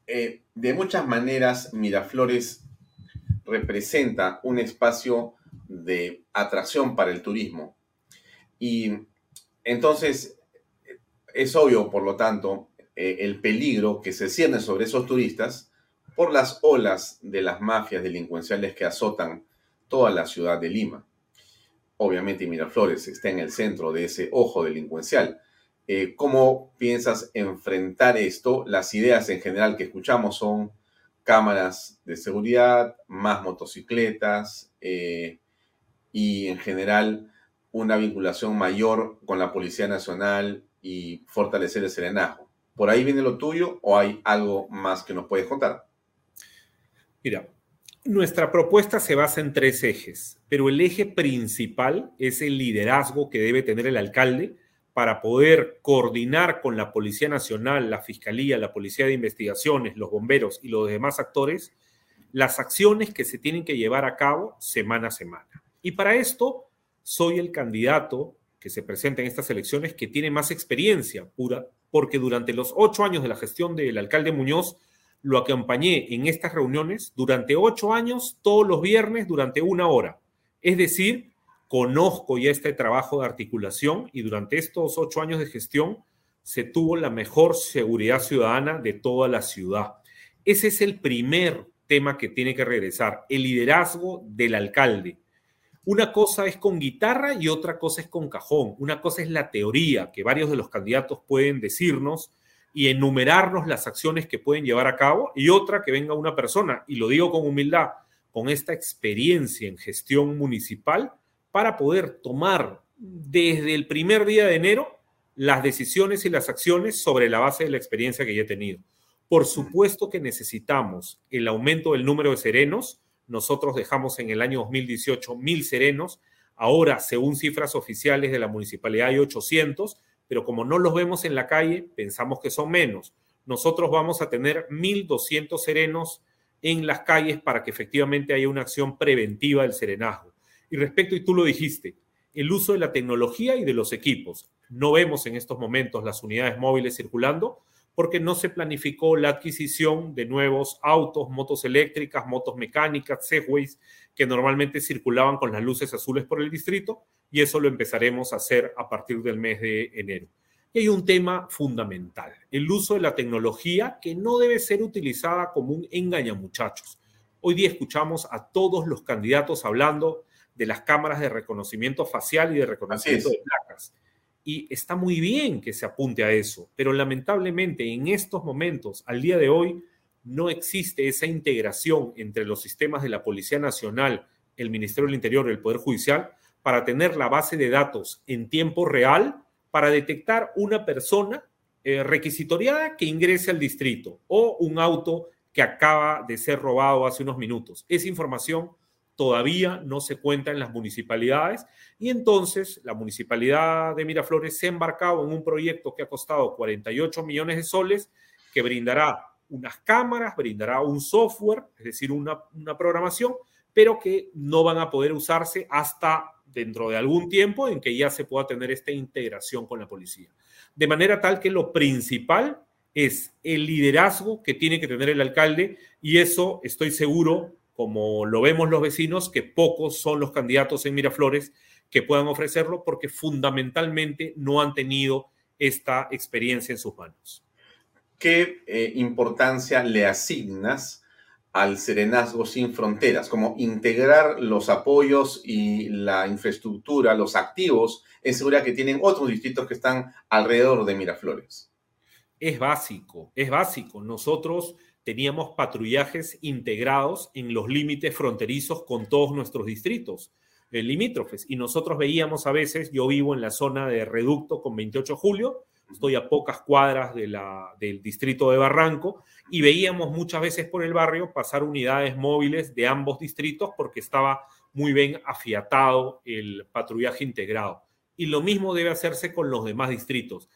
eh, de muchas maneras, Miraflores representa un espacio de atracción para el turismo. Y entonces es obvio, por lo tanto, eh, el peligro que se cierne sobre esos turistas por las olas de las mafias delincuenciales que azotan toda la ciudad de Lima. Obviamente Miraflores está en el centro de ese ojo delincuencial. Eh, ¿Cómo piensas enfrentar esto? Las ideas en general que escuchamos son cámaras de seguridad, más motocicletas eh, y en general una vinculación mayor con la Policía Nacional y fortalecer el serenazgo. ¿Por ahí viene lo tuyo o hay algo más que nos puedes contar? Mira, nuestra propuesta se basa en tres ejes, pero el eje principal es el liderazgo que debe tener el alcalde para poder coordinar con la Policía Nacional, la Fiscalía, la Policía de Investigaciones, los bomberos y los demás actores las acciones que se tienen que llevar a cabo semana a semana. Y para esto soy el candidato que se presenta en estas elecciones que tiene más experiencia pura, porque durante los ocho años de la gestión del alcalde Muñoz lo acompañé en estas reuniones durante ocho años, todos los viernes, durante una hora. Es decir, conozco ya este trabajo de articulación y durante estos ocho años de gestión se tuvo la mejor seguridad ciudadana de toda la ciudad. Ese es el primer tema que tiene que regresar, el liderazgo del alcalde. Una cosa es con guitarra y otra cosa es con cajón. Una cosa es la teoría que varios de los candidatos pueden decirnos y enumerarnos las acciones que pueden llevar a cabo y otra que venga una persona, y lo digo con humildad, con esta experiencia en gestión municipal para poder tomar desde el primer día de enero las decisiones y las acciones sobre la base de la experiencia que ya he tenido. Por supuesto que necesitamos el aumento del número de serenos, nosotros dejamos en el año 2018 mil serenos. Ahora, según cifras oficiales de la municipalidad, hay 800, pero como no los vemos en la calle, pensamos que son menos. Nosotros vamos a tener 1.200 serenos en las calles para que efectivamente haya una acción preventiva del serenazgo. Y respecto, y tú lo dijiste, el uso de la tecnología y de los equipos. No vemos en estos momentos las unidades móviles circulando, porque no se planificó la adquisición de nuevos autos, motos eléctricas, motos mecánicas, Segways, que normalmente circulaban con las luces azules por el distrito, y eso lo empezaremos a hacer a partir del mes de enero. Y hay un tema fundamental, el uso de la tecnología que no debe ser utilizada como un engañamuchachos. Hoy día escuchamos a todos los candidatos hablando de las cámaras de reconocimiento facial y de reconocimiento de placas y está muy bien que se apunte a eso, pero lamentablemente en estos momentos, al día de hoy, no existe esa integración entre los sistemas de la Policía Nacional, el Ministerio del Interior el Poder Judicial para tener la base de datos en tiempo real para detectar una persona eh, requisitoriada que ingrese al distrito o un auto que acaba de ser robado hace unos minutos. Esa información todavía no se cuenta en las municipalidades y entonces la municipalidad de Miraflores se ha embarcado en un proyecto que ha costado 48 millones de soles que brindará unas cámaras, brindará un software, es decir, una, una programación, pero que no van a poder usarse hasta dentro de algún tiempo en que ya se pueda tener esta integración con la policía. De manera tal que lo principal es el liderazgo que tiene que tener el alcalde y eso estoy seguro como lo vemos los vecinos, que pocos son los candidatos en Miraflores que puedan ofrecerlo porque fundamentalmente no han tenido esta experiencia en sus manos. ¿Qué eh, importancia le asignas al Serenazgo sin Fronteras? Como integrar los apoyos y la infraestructura, los activos en seguridad que tienen otros distritos que están alrededor de Miraflores. Es básico, es básico. Nosotros teníamos patrullajes integrados en los límites fronterizos con todos nuestros distritos eh, limítrofes. Y nosotros veíamos a veces, yo vivo en la zona de Reducto con 28 de julio, estoy a pocas cuadras de del distrito de Barranco, y veíamos muchas veces por el barrio pasar unidades móviles de ambos distritos porque estaba muy bien afiatado el patrullaje integrado. Y lo mismo debe hacerse con los demás distritos.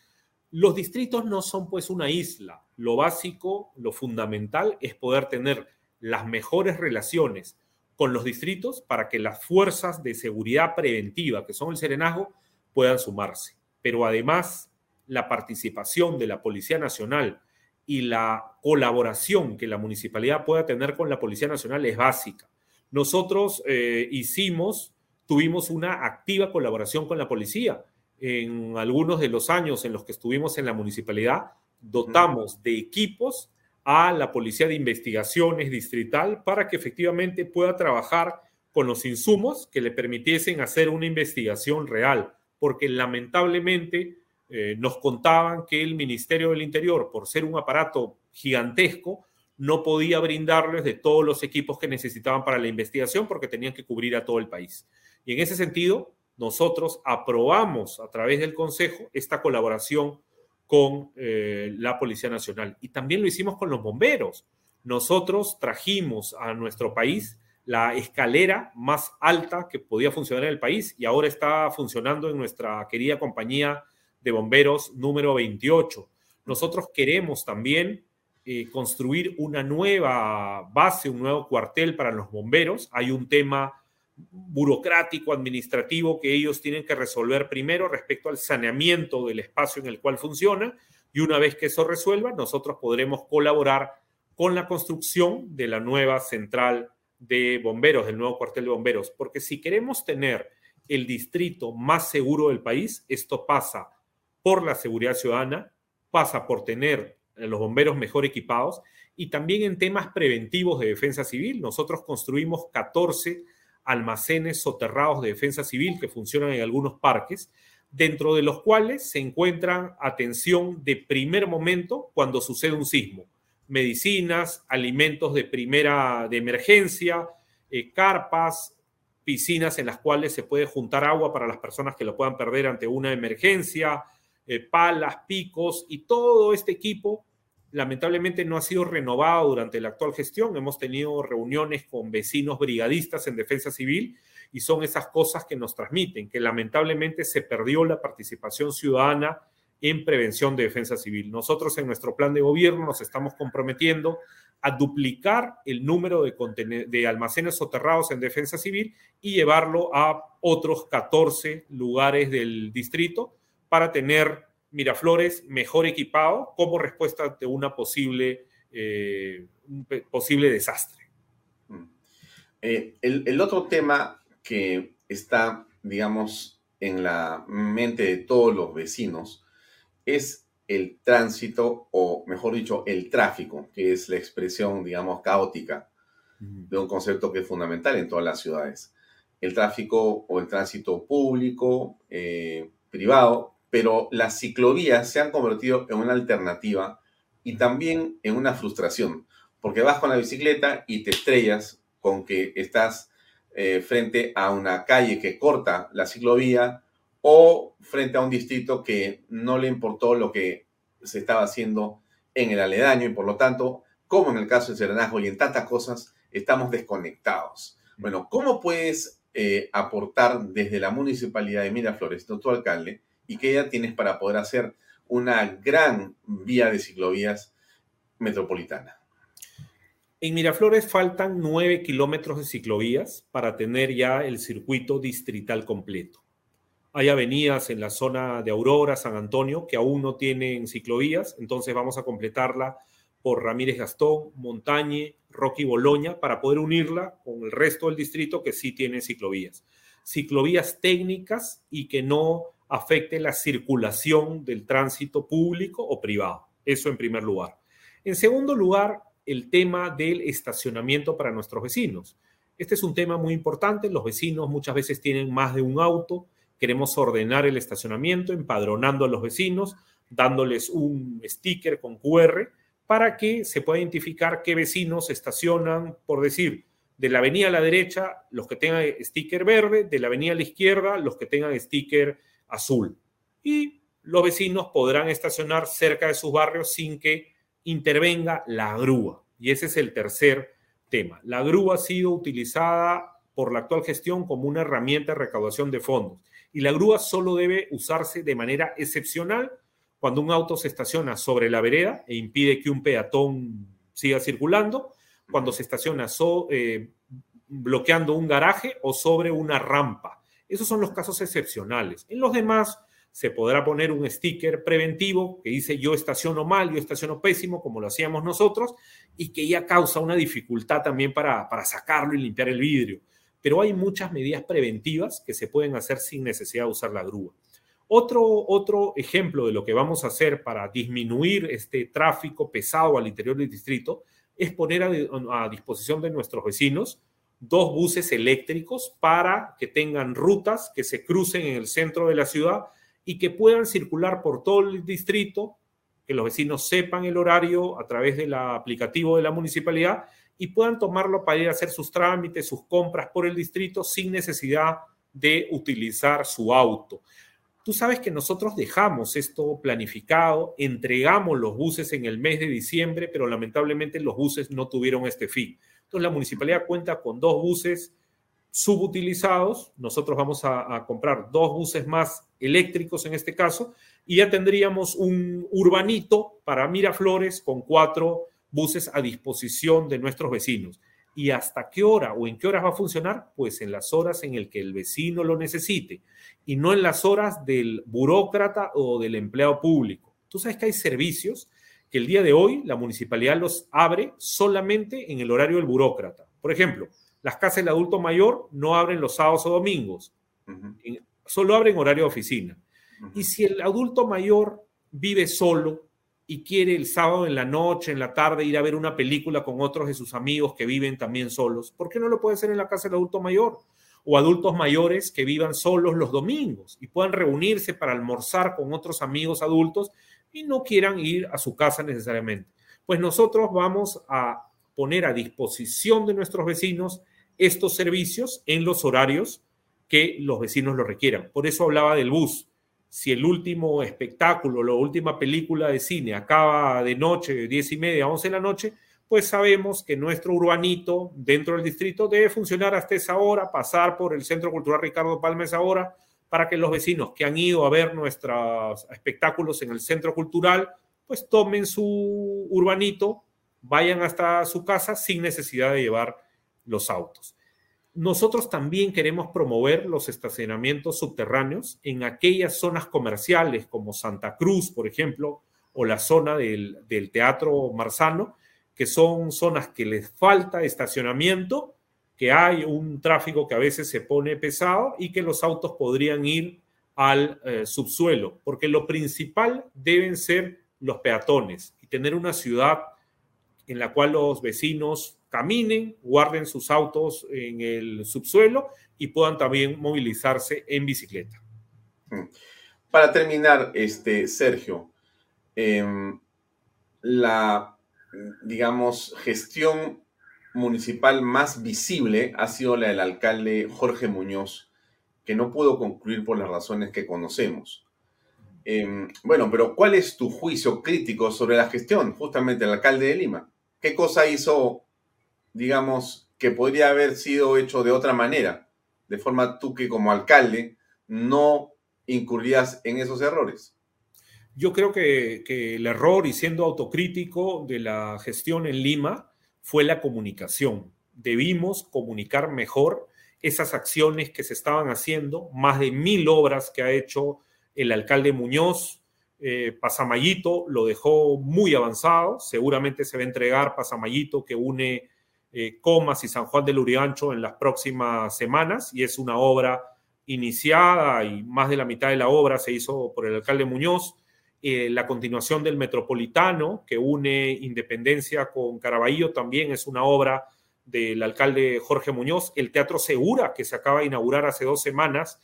Los distritos no son pues una isla. Lo básico, lo fundamental es poder tener las mejores relaciones con los distritos para que las fuerzas de seguridad preventiva, que son el serenazgo, puedan sumarse. Pero además, la participación de la Policía Nacional y la colaboración que la municipalidad pueda tener con la Policía Nacional es básica, nosotros eh, hicimos, tuvimos una activa colaboración con la policía. En algunos de los años en los que estuvimos en la municipalidad, dotamos de equipos a la Policía de Investigaciones Distrital para que efectivamente pueda trabajar con los insumos que le permitiesen hacer una investigación real, porque lamentablemente eh, nos contaban que el Ministerio del Interior, por ser un aparato gigantesco, no podía brindarles de todos los equipos que necesitaban para la investigación porque tenían que cubrir a todo el país. Y en ese sentido, nosotros aprobamos a través del Consejo esta colaboración con eh, la Policía Nacional. Y también lo hicimos con los bomberos. Nosotros trajimos a nuestro país la escalera más alta que podía funcionar en el país y ahora está funcionando en nuestra querida compañía de bomberos número 28. Nosotros queremos también eh, construir una nueva base, un nuevo cuartel para los bomberos. Hay un tema burocrático, administrativo que ellos tienen que resolver primero respecto al saneamiento del espacio en el cual funciona y una vez que eso resuelva, nosotros podremos colaborar con la construcción de la nueva central de bomberos, del nuevo cuartel de bomberos, porque si queremos tener el distrito más seguro del país, esto pasa por la seguridad ciudadana, pasa por tener los bomberos mejor equipados y también en temas preventivos de defensa civil. Nosotros construimos 14 almacenes soterrados de defensa civil que funcionan en algunos parques, dentro de los cuales se encuentran atención de primer momento cuando sucede un sismo, medicinas, alimentos de primera de emergencia, eh, carpas, piscinas en las cuales se puede juntar agua para las personas que lo puedan perder ante una emergencia, eh, palas, picos y todo este equipo lamentablemente no ha sido renovado durante la actual gestión. Hemos tenido reuniones con vecinos brigadistas en defensa civil y son esas cosas que nos transmiten, que lamentablemente se perdió la participación ciudadana en prevención de defensa civil. Nosotros en nuestro plan de gobierno nos estamos comprometiendo a duplicar el número de, de almacenes soterrados en defensa civil y llevarlo a otros 14 lugares del distrito para tener Miraflores mejor equipado como respuesta ante una posible, eh, un posible desastre. Mm. Eh, el, otro tema que está, digamos, en la mente de todos los vecinos es el tránsito, o mejor dicho, el tráfico, que es la expresión, digamos, caótica de un concepto que es fundamental en todas las ciudades. El tráfico o el tránsito público, eh, privado, pero las ciclovías se han convertido en una alternativa y también en una frustración, porque vas con la bicicleta y te estrellas con que estás eh, frente a una calle que corta la ciclovía o frente a un distrito que no le importó lo que se estaba haciendo en el aledaño y por lo tanto, como en el caso de Serenajo y en tantas cosas, estamos desconectados. Bueno, ¿cómo puedes eh, aportar desde la municipalidad de Miraflores, doctor alcalde, y qué idea tienes para poder hacer una gran vía de ciclovías metropolitana. En Miraflores faltan nueve kilómetros de ciclovías para tener ya el circuito distrital completo. Hay avenidas en la zona de Aurora, San Antonio, que aún no tienen ciclovías, entonces vamos a completarla por Ramírez Gastón, Montañe, Rocky Boloña, para poder unirla con el resto del distrito que sí tiene ciclovías. Ciclovías técnicas y que no afecte la circulación del tránsito público o privado. Eso en primer lugar. En segundo lugar, el tema del estacionamiento para nuestros vecinos. Este es un tema muy importante. Los vecinos muchas veces tienen más de un auto. Queremos ordenar el estacionamiento, empadronando a los vecinos, dándoles un sticker con QR para que se pueda identificar qué vecinos estacionan, por decir, de la avenida a la derecha, los que tengan sticker verde, de la avenida a la izquierda, los que tengan sticker azul. Y los vecinos podrán estacionar cerca de sus barrios sin que intervenga la grúa. Y ese es el tercer tema. La grúa ha sido utilizada por la actual gestión como una herramienta de recaudación de fondos. Y la grúa solo debe usarse de manera excepcional cuando un auto se estaciona sobre la vereda e impide que un peatón siga circulando, cuando se estaciona eh, bloqueando un garaje o sobre una rampa esos son los casos excepcionales. En los demás, se podrá poner un sticker preventivo que dice yo estaciono mal, yo estaciono pésimo, como lo hacíamos nosotros, y que ya causa una dificultad también para, para sacarlo y limpiar el vidrio. Pero hay muchas medidas preventivas que se pueden hacer sin necesidad de usar la grúa. Otro, otro ejemplo de lo que vamos a hacer para disminuir este tráfico pesado al interior del distrito es poner a, a disposición de nuestros vecinos dos buses eléctricos para que tengan rutas que se crucen en el centro de la ciudad y que puedan circular por todo el distrito, que los vecinos sepan el horario a través del aplicativo de la municipalidad y puedan tomarlo para ir a hacer sus trámites, sus compras por el distrito sin necesidad de utilizar su auto. Tú sabes que nosotros dejamos esto planificado, entregamos los buses en el mes de diciembre, pero lamentablemente los buses no tuvieron este fin. Entonces la municipalidad cuenta con dos buses subutilizados. Nosotros vamos a, comprar dos buses más eléctricos en este caso y ya tendríamos un urbanito para Miraflores con cuatro buses a disposición de nuestros vecinos. ¿Y hasta qué hora o en qué horas va a funcionar? Pues en las horas en el que el vecino lo necesite y no en las horas del burócrata o del empleado público. Tú sabes que hay servicios el día de hoy la municipalidad los abre solamente en el horario del burócrata. Por ejemplo, las casas del adulto mayor no abren los sábados o domingos, solo abren horario de oficina. Y si el adulto mayor vive solo y quiere el sábado en la noche, en la tarde, ir a ver una película con otros de sus amigos que viven también solos, ¿por qué no lo puede hacer en la casa del adulto mayor? O adultos mayores que vivan solos los domingos y puedan reunirse para almorzar con otros amigos adultos y no quieran ir a su casa necesariamente. Pues nosotros vamos a poner a disposición de nuestros vecinos estos servicios en los horarios que los vecinos lo requieran. Por eso hablaba del bus si el último espectáculo, la última película de cine acaba de noche, diez y media, once de la noche, pues sabemos que nuestro urbanito dentro del distrito debe funcionar hasta esa hora, pasar por el Centro Cultural Ricardo Palma esa hora, para que los vecinos que han ido a ver nuestros espectáculos en el Centro Cultural, pues tomen su urbanito, vayan hasta su casa sin necesidad de llevar los autos. Nosotros también queremos promover los estacionamientos subterráneos en aquellas zonas comerciales como Santa Cruz, por ejemplo, o la zona del, Teatro Marzano, que son zonas que les falta estacionamiento, que hay un tráfico que a veces se pone pesado y que los autos podrían ir al eh, subsuelo, porque lo principal deben ser los peatones y tener una ciudad en la cual los vecinos caminen, guarden sus autos en el subsuelo y puedan también movilizarse en bicicleta. Mm. Para terminar, este, Sergio, em, la, digamos, gestión municipal más visible ha sido la del alcalde Jorge Muñoz, que no pudo concluir por las razones que conocemos. Em, bueno, pero ¿cuál es tu juicio crítico sobre la gestión justamente del alcalde de Lima? ¿Qué cosa hizo digamos, que podría haber sido hecho de otra manera, de forma tú que como alcalde no incurrías en esos errores? Yo creo que, el error, y siendo autocrítico de la gestión en Lima, fue la comunicación. Debimos comunicar mejor esas acciones que se estaban haciendo, más de mil obras que ha hecho el alcalde Muñoz. Eh, Pasamayito lo dejó muy avanzado, seguramente se va a entregar Pasamayito que une eh, Comas y San Juan del Urigancho en las próximas semanas y es una obra iniciada y más de la mitad de la obra se hizo por el alcalde Muñoz. Eh, la continuación del Metropolitano que une Independencia con Caraballo también es una obra del alcalde Jorge Muñoz. El Teatro Segura que se acaba de inaugurar hace dos semanas.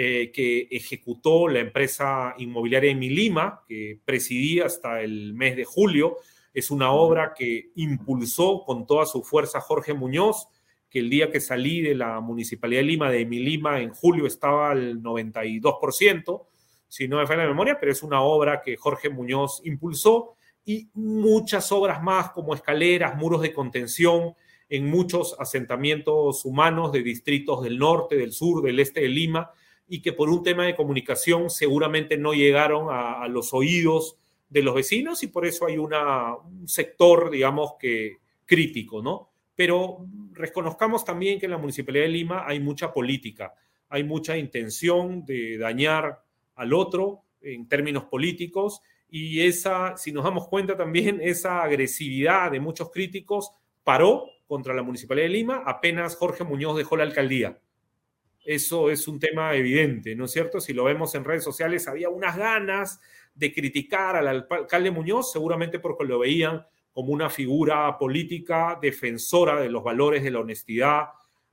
Eh, que ejecutó la empresa inmobiliaria Emilima, que presidí hasta el mes de julio, es una obra que impulsó con toda su fuerza Jorge Muñoz, que el día que salí de la Municipalidad de Lima, de mi Lima, en julio estaba al 92%, si no me falla la memoria, pero es una obra que Jorge Muñoz impulsó y muchas obras más como escaleras, muros de contención en muchos asentamientos humanos de distritos del norte, del sur, del este de Lima, y que por un tema de comunicación seguramente no llegaron a, los oídos de los vecinos y por eso hay una, un sector, digamos, que crítico, ¿no? Pero reconozcamos también que en la Municipalidad de Lima hay mucha política, hay mucha intención de dañar al otro en términos políticos y esa, si nos damos cuenta también, esa agresividad de muchos críticos paró contra la Municipalidad de Lima apenas Jorge Muñoz dejó la alcaldía. Eso es un tema evidente, ¿no es cierto? Si lo vemos en redes sociales, había unas ganas de criticar al alcalde Muñoz, seguramente porque lo veían como una figura política defensora de los valores de la honestidad,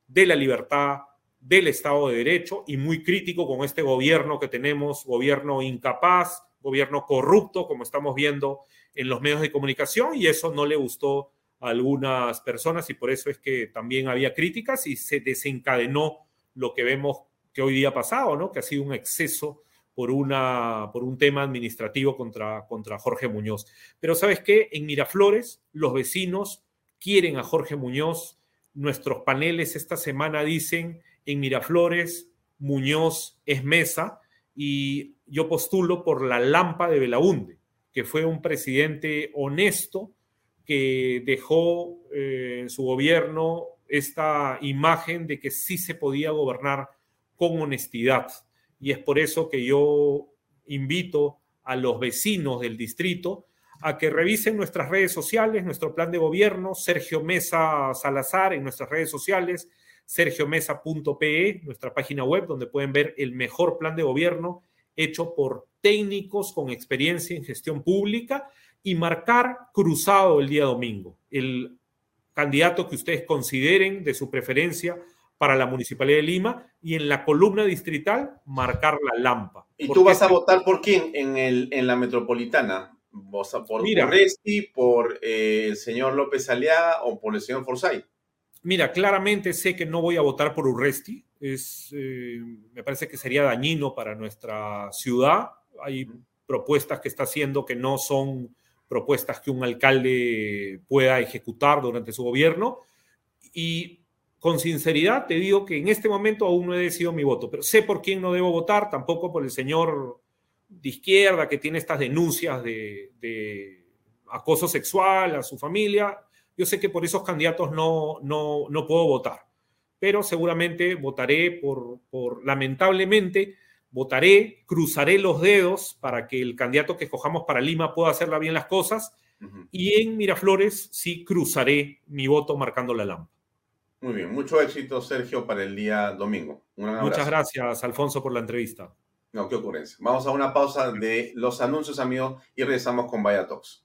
de la libertad, del Estado de Derecho y muy crítico con este gobierno que tenemos, gobierno incapaz, gobierno corrupto, como estamos viendo en los medios de comunicación, y eso no le gustó a algunas personas y por eso es que también había críticas y se desencadenó lo que vemos que hoy día ha pasado, ¿no? que ha sido un exceso por, una, por un tema administrativo contra, contra Jorge Muñoz. Pero sabes qué, en Miraflores los vecinos quieren a Jorge Muñoz, nuestros paneles esta semana dicen en Miraflores, Muñoz es mesa y yo postulo por la Lampa de Belaunde, que fue un presidente honesto que dejó eh, en su gobierno esta imagen de que sí se podía gobernar con honestidad. Y es por eso que yo invito a los vecinos del distrito a que revisen nuestras redes sociales, nuestro plan de gobierno, Sergio Mesa Salazar en nuestras redes sociales, sergiomesa.pe, nuestra página web, donde pueden ver el mejor plan de gobierno hecho por técnicos con experiencia en gestión pública y marcar cruzado el día domingo el candidato que ustedes consideren de su preferencia para la Municipalidad de Lima y en la columna distrital marcar la lámpara. ¿Y tú vas a votar por quién en, el, en la metropolitana? ¿Por Mira, Resti, por eh, el señor López Aliaga o por el señor Forsyth? Mira, claramente sé que no voy a votar por Urresti. Es, eh, me parece que sería dañino para nuestra ciudad. Hay propuestas que está haciendo que no son propuestas que un alcalde pueda ejecutar durante su gobierno. Y con sinceridad te digo que en este momento aún no he decidido mi voto, pero sé por quién no debo votar, tampoco por el señor de izquierda que tiene estas denuncias de, de acoso sexual a su familia. Yo sé que por esos candidatos no, no, no puedo votar, pero seguramente votaré por, por, lamentablemente, votaré, cruzaré los dedos para que el candidato que escojamos para Lima pueda hacerla bien las cosas. Y en Miraflores sí cruzaré mi voto marcando la lámpara. Muy bien, mucho éxito, Sergio, para el día domingo. Muchas gracias, Alfonso, por la entrevista. No, qué ocurrencia. Vamos a una pausa de los anuncios, amigos, y regresamos con Vaya Talks.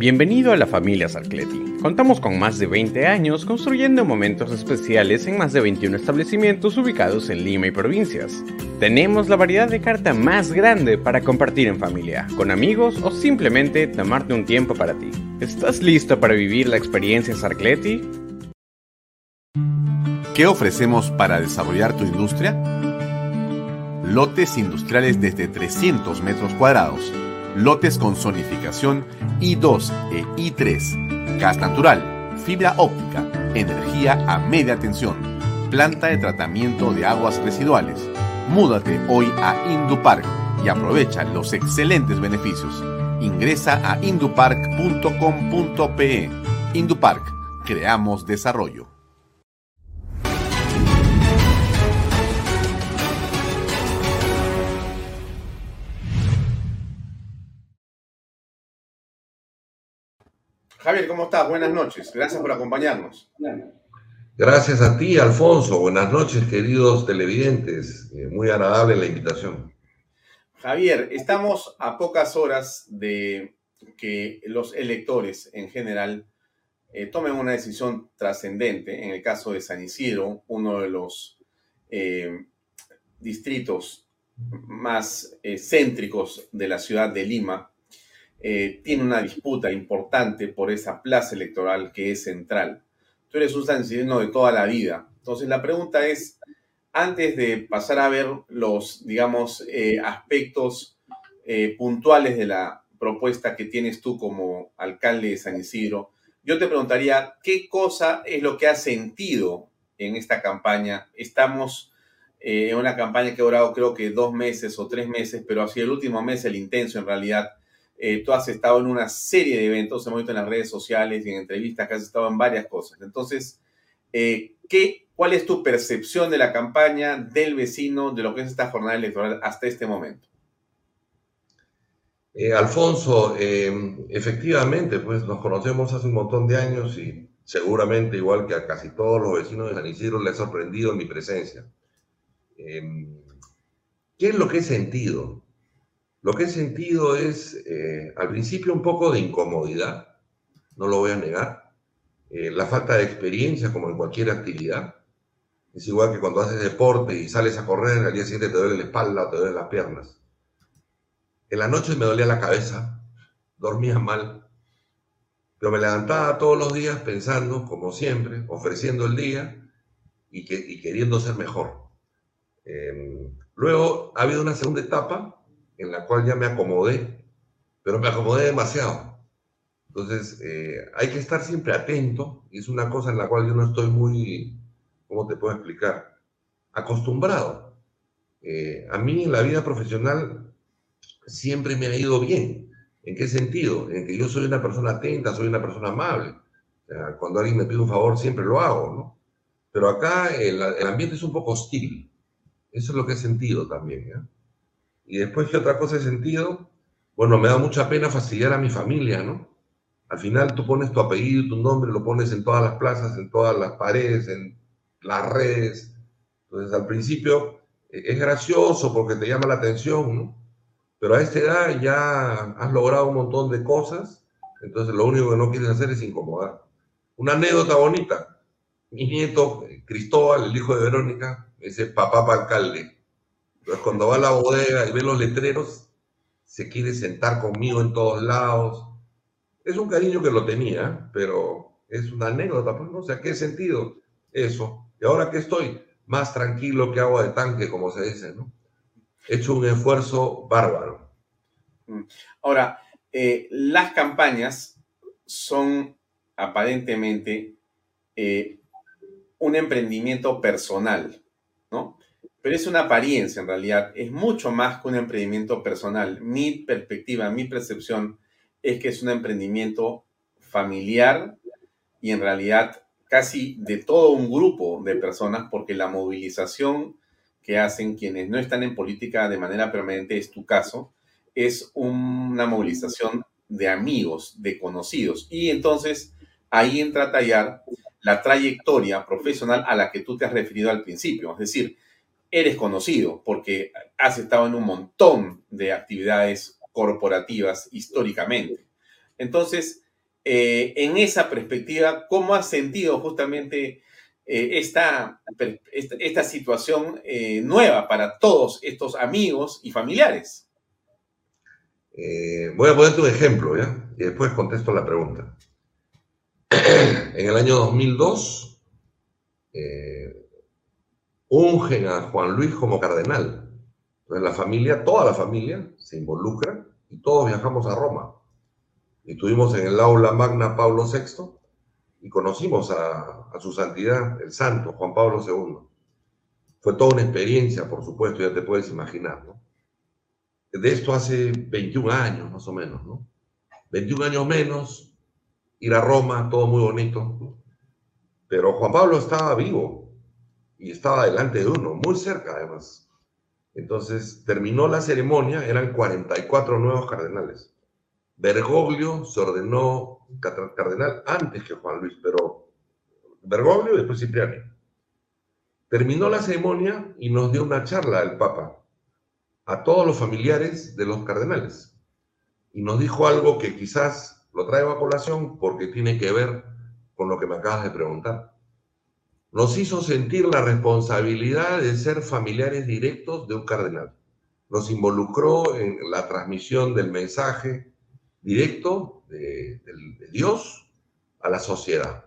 Bienvenido a la familia Sarcleti. Contamos con más de 20 años construyendo momentos especiales en más de 21 establecimientos ubicados en Lima y provincias. Tenemos la variedad de carta más grande para compartir en familia, con amigos o simplemente tomarte un tiempo para ti. ¿Estás listo para vivir la experiencia Sarcleti? ¿Qué ofrecemos para desarrollar tu industria? Lotes industriales desde 300 metros cuadrados lotes con zonificación I2 e I3, gas natural, fibra óptica, energía a media tensión, planta de tratamiento de aguas residuales. Múdate hoy a Indupark y aprovecha los excelentes beneficios. Ingresa a indupark.com.pe. Indupark, creamos desarrollo. Javier, ¿cómo estás? Buenas noches. Gracias por acompañarnos. Gracias a ti, Alfonso. Buenas noches, queridos televidentes. Eh, muy agradable la invitación. Javier, estamos a pocas horas de que los electores en general eh, tomen una decisión trascendente. En el caso de San Isidro, uno de los eh, distritos más céntricos de la ciudad de Lima, tiene una disputa importante por esa plaza electoral que es central tú eres un sancidino de toda la vida. Entonces la pregunta es, antes de pasar a ver los, digamos, eh, aspectos eh, puntuales de la propuesta que tienes tú como alcalde de San Isidro, yo te preguntaría, ¿qué cosa es lo que has sentido en esta campaña? Estamos eh, en una campaña que ha durado creo que dos meses o tres meses, pero ha sido el último mes el intenso en realidad eh, tú has estado en una serie de eventos, hemos visto en las redes sociales y en entrevistas que has estado en varias cosas. Entonces, eh, ¿qué, ¿cuál es tu percepción de la campaña del vecino, de lo que es esta jornada electoral hasta este momento? Eh, Alfonso, efectivamente, pues nos conocemos hace un montón de años y seguramente, igual que a casi todos los vecinos de San Isidro, les ha sorprendido mi presencia. ¿Qué es lo que he sentido? Lo que he sentido es, eh, al principio, un poco de incomodidad, no lo voy a negar. Eh, la falta de experiencia, como en cualquier actividad. Es igual que cuando haces deporte y sales a correr, al día siguiente te duele la espalda o te duelen las piernas. En la noche me dolía la cabeza, dormía mal, pero me levantaba todos los días pensando, como siempre, ofreciendo el día y, que, queriendo ser mejor. Em, luego ha habido una segunda etapa en la cual ya me acomodé, pero me acomodé demasiado. Entonces, eh, hay que estar siempre atento, y es una cosa en la cual yo no estoy muy, ¿cómo te puedo explicar? Acostumbrado. Eh, a mí en la vida profesional siempre me ha ido bien. ¿En qué sentido? En que yo soy una persona atenta, soy una persona amable. cuando alguien me pide un favor, siempre lo hago, ¿no? Pero acá el, ambiente es un poco hostil. Eso es lo que he sentido también, ¿ya? Y después, ¿qué otra cosa he sentido? Bueno, me da mucha pena fastidiar a mi familia, ¿no? Al final tú pones tu apellido, tu nombre, lo pones en todas las plazas, en todas las paredes, en las redes. Entonces, al principio e, es gracioso porque te llama la atención, ¿no? Pero a esta edad ya has logrado un montón de cosas, entonces lo único que no quieres hacer es incomodar. Una anécdota bonita. Mi nieto, Cristóbal, el hijo de Verónica, ese papá para alcalde entonces, cuando va a la bodega y ve los letreros, se quiere sentar conmigo en todos lados. Es un cariño que lo tenía, pero es una anécdota, pues no sé qué sentido eso. Y ahora que estoy más tranquilo que agua de tanque, como se dice, ¿no? He hecho un esfuerzo bárbaro. Mm. Ahora, eh, las campañas son aparentemente eh, un emprendimiento personal. Pero es una apariencia en realidad, es mucho más que un emprendimiento personal. Mi perspectiva, mi percepción es que es un emprendimiento familiar y en realidad casi de todo un grupo de personas, porque la movilización que hacen quienes no están en política de manera permanente, es tu caso, es una movilización de amigos, de conocidos. Y entonces ahí entra a tallar la trayectoria profesional a la que tú te has referido al principio. Es decir, eres conocido porque has estado en un montón de actividades corporativas históricamente. Entonces, eh, en esa perspectiva, ¿cómo has sentido justamente eh, esta, esta, situación eh, nueva para todos estos amigos y familiares? voy a ponerte un ejemplo, ¿ya? Y después contesto la pregunta. en el año 2002, ungen a Juan Luis como cardenal. Entonces la familia, toda la familia, se involucra y todos viajamos a Roma. Y estuvimos en el aula magna Pablo VI y conocimos a, su santidad, el santo Juan Pablo II. Fue toda una experiencia, por supuesto, ya te puedes imaginar, ¿no? De esto hace 21 años, más o menos, ¿no? 21 años menos, ir a Roma, todo muy bonito. Pero Juan Pablo estaba vivo, y estaba delante de uno, muy cerca además. Entonces terminó la ceremonia, eran 44 nuevos cardenales. Bergoglio se ordenó cardenal antes que Juan Luis, pero Bergoglio y después Cipriani. Terminó la ceremonia y nos dio una charla el Papa a todos los familiares de los cardenales. Y nos dijo algo que quizás lo traigo a colación porque tiene que ver con lo que me acabas de preguntar. Nos hizo sentir la responsabilidad de ser familiares directos de un cardenal. Nos involucró en la transmisión del mensaje directo de, Dios a la sociedad.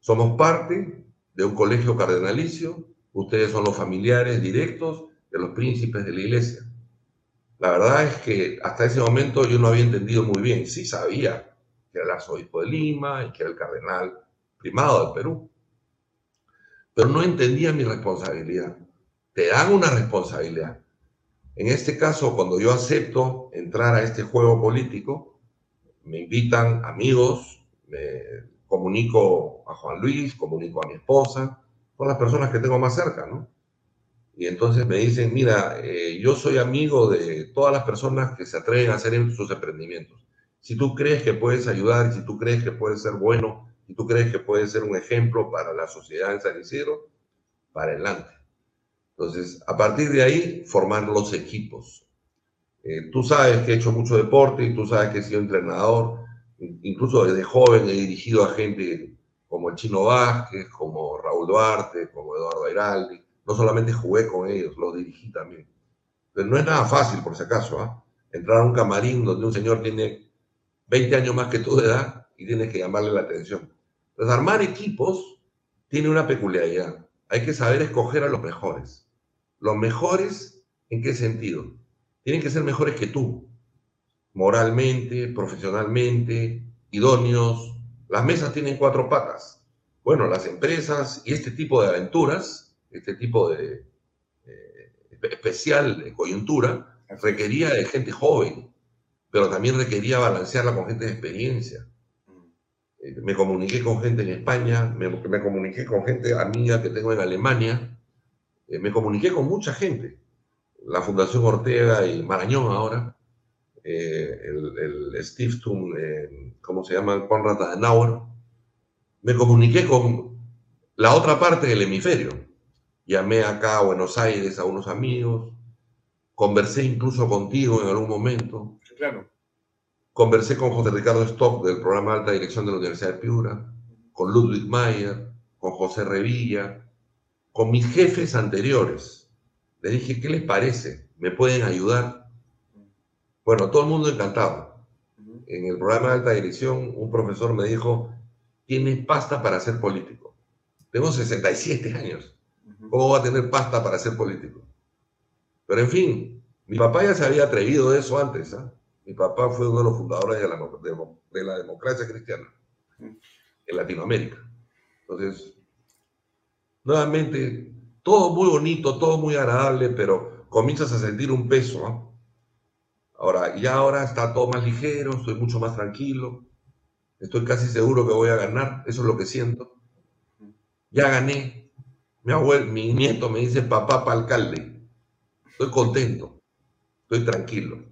Somos parte de un colegio cardenalicio, ustedes son los familiares directos de los príncipes de la iglesia. La verdad es que hasta ese momento yo no había entendido muy bien, sí sabía que era el arzobispo de Lima y que era el cardenal primado del Perú, pero no entendía mi responsabilidad. Te dan una responsabilidad. En este caso, cuando yo acepto entrar a este juego político, me invitan amigos, me comunico a Juan Luis, comunico a mi esposa, son las personas que tengo más cerca, ¿no? Y entonces me dicen, mira, eh, yo soy amigo de todas las personas que se atreven a hacer sus emprendimientos. Si tú crees que puedes ayudar, si tú crees que puedes ser bueno, tú crees que puedes ser un ejemplo para la sociedad en San Isidro, para adelante. Entonces, a partir de ahí, formar los equipos. Eh, tú sabes que he hecho mucho deporte y tú sabes que he sido entrenador incluso desde joven he dirigido a gente como el Chino Vázquez, como Raúl Duarte, como Eduardo Airaldi. No solamente jugué con ellos, los dirigí también. Pero no es nada fácil, por si acaso, ¿ah? entrar a un camarín donde un señor tiene 20 años más que tú de edad y tienes que llamarle la atención. Armar equipos tiene una peculiaridad. Hay que saber escoger a los mejores. Los mejores, ¿en qué sentido? Tienen que ser mejores que tú moralmente, profesionalmente, idóneos. Las mesas tienen cuatro patas. Bueno, las empresas y este tipo de aventuras, este tipo de eh, especial de coyuntura, requería de gente joven, pero también requería balancearla con gente de experiencia. Eh, me comuniqué con gente en España, me, comuniqué con gente amiga que tengo en Alemania, eh, me comuniqué con mucha gente. La Fundación Ortega y Marañón ahora, eh, el, el Stiftung, ¿cómo se llama? Konrad Adenauer, me comuniqué con la otra parte del hemisferio. Llamé acá a Buenos Aires a unos amigos, conversé incluso contigo en algún momento. Claro. Conversé con José Ricardo Stock del programa de alta dirección de la Universidad de Piura, con Ludwig Mayer, con José Revilla, con mis jefes anteriores. Les dije, ¿qué les parece? ¿Me pueden ayudar? Bueno, todo el mundo encantado. En el programa de alta dirección, un profesor me dijo, tienes pasta para ser político. Tengo 67 años. ¿Cómo va a tener pasta para ser político? Pero en fin, mi papá ya se había atrevido de eso antes. ¿ah? Mi papá fue uno de los fundadores de la, de la democracia cristiana en Latinoamérica. Entonces, nuevamente, todo muy bonito, todo muy agradable, pero comienzas a sentir un peso. ¿ah? Ahora, ya ahora está todo más ligero, estoy mucho más tranquilo, estoy casi seguro que voy a ganar, eso es lo que siento. Ya gané. Mi abuelo, mi nieto me dice papá para alcalde. Estoy contento, estoy tranquilo.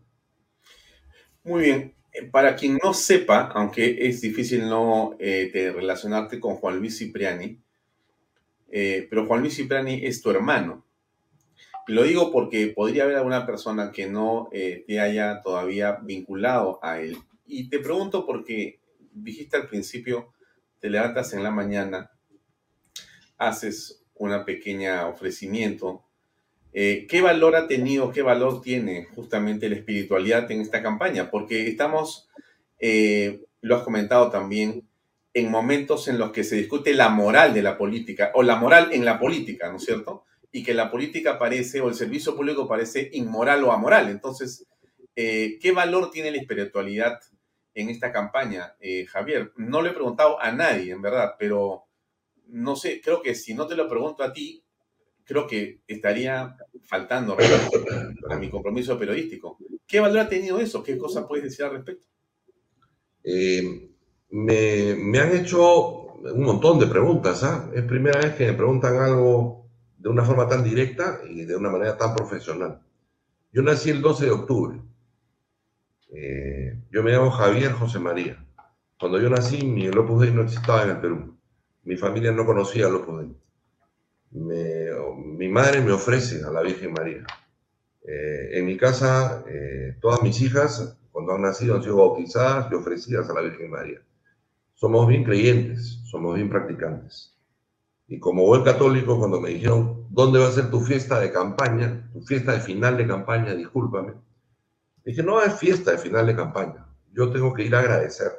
Muy bien. Eh, para quien no sepa, aunque es difícil no eh, relacionarte con Juan Luis Cipriani, eh, pero Juan Luis Cipriani es tu hermano. Lo digo porque podría haber alguna persona que no te haya todavía vinculado a él. Y te pregunto porque dijiste al principio, te levantas en la mañana, haces una pequeña ofrecimiento. Eh, ¿Qué valor ha tenido, qué valor tiene justamente la espiritualidad en esta campaña? Porque estamos, eh, lo has comentado también, en momentos en los que se discute la moral de la política, o la moral en la política, ¿no es cierto? y que la política parece, o el servicio público parece inmoral o amoral. Entonces, eh, ¿qué valor tiene la espiritualidad en esta campaña, eh, Javier? No le he preguntado a nadie, en verdad, pero no sé, creo que si no te lo pregunto a ti, creo que estaría faltando a mi compromiso periodístico. ¿Qué valor ha tenido eso? ¿Qué cosa puedes decir al respecto? Eh, me, me, han hecho un montón de preguntas. ¿ah? Es primera vez que me preguntan algo de una forma tan directa y de una manera tan profesional. Yo nací el 12 de octubre. Eh, yo me llamo Javier José María. Cuando yo nací, mi Opus Dei no existaba en el Perú. mi familia no conocía a Opus mi madre me ofrece a la Virgen María. Eh, en mi casa, eh, todas mis hijas, cuando han nacido, han sido bautizadas y ofrecidas a la Virgen María. Somos bien creyentes, somos bien practicantes. Y como buen católico, cuando me dijeron, ¿dónde va a ser tu fiesta de campaña? Tu fiesta de final de campaña, discúlpame. Dije, no es fiesta de final de campaña. Yo tengo que ir a agradecer.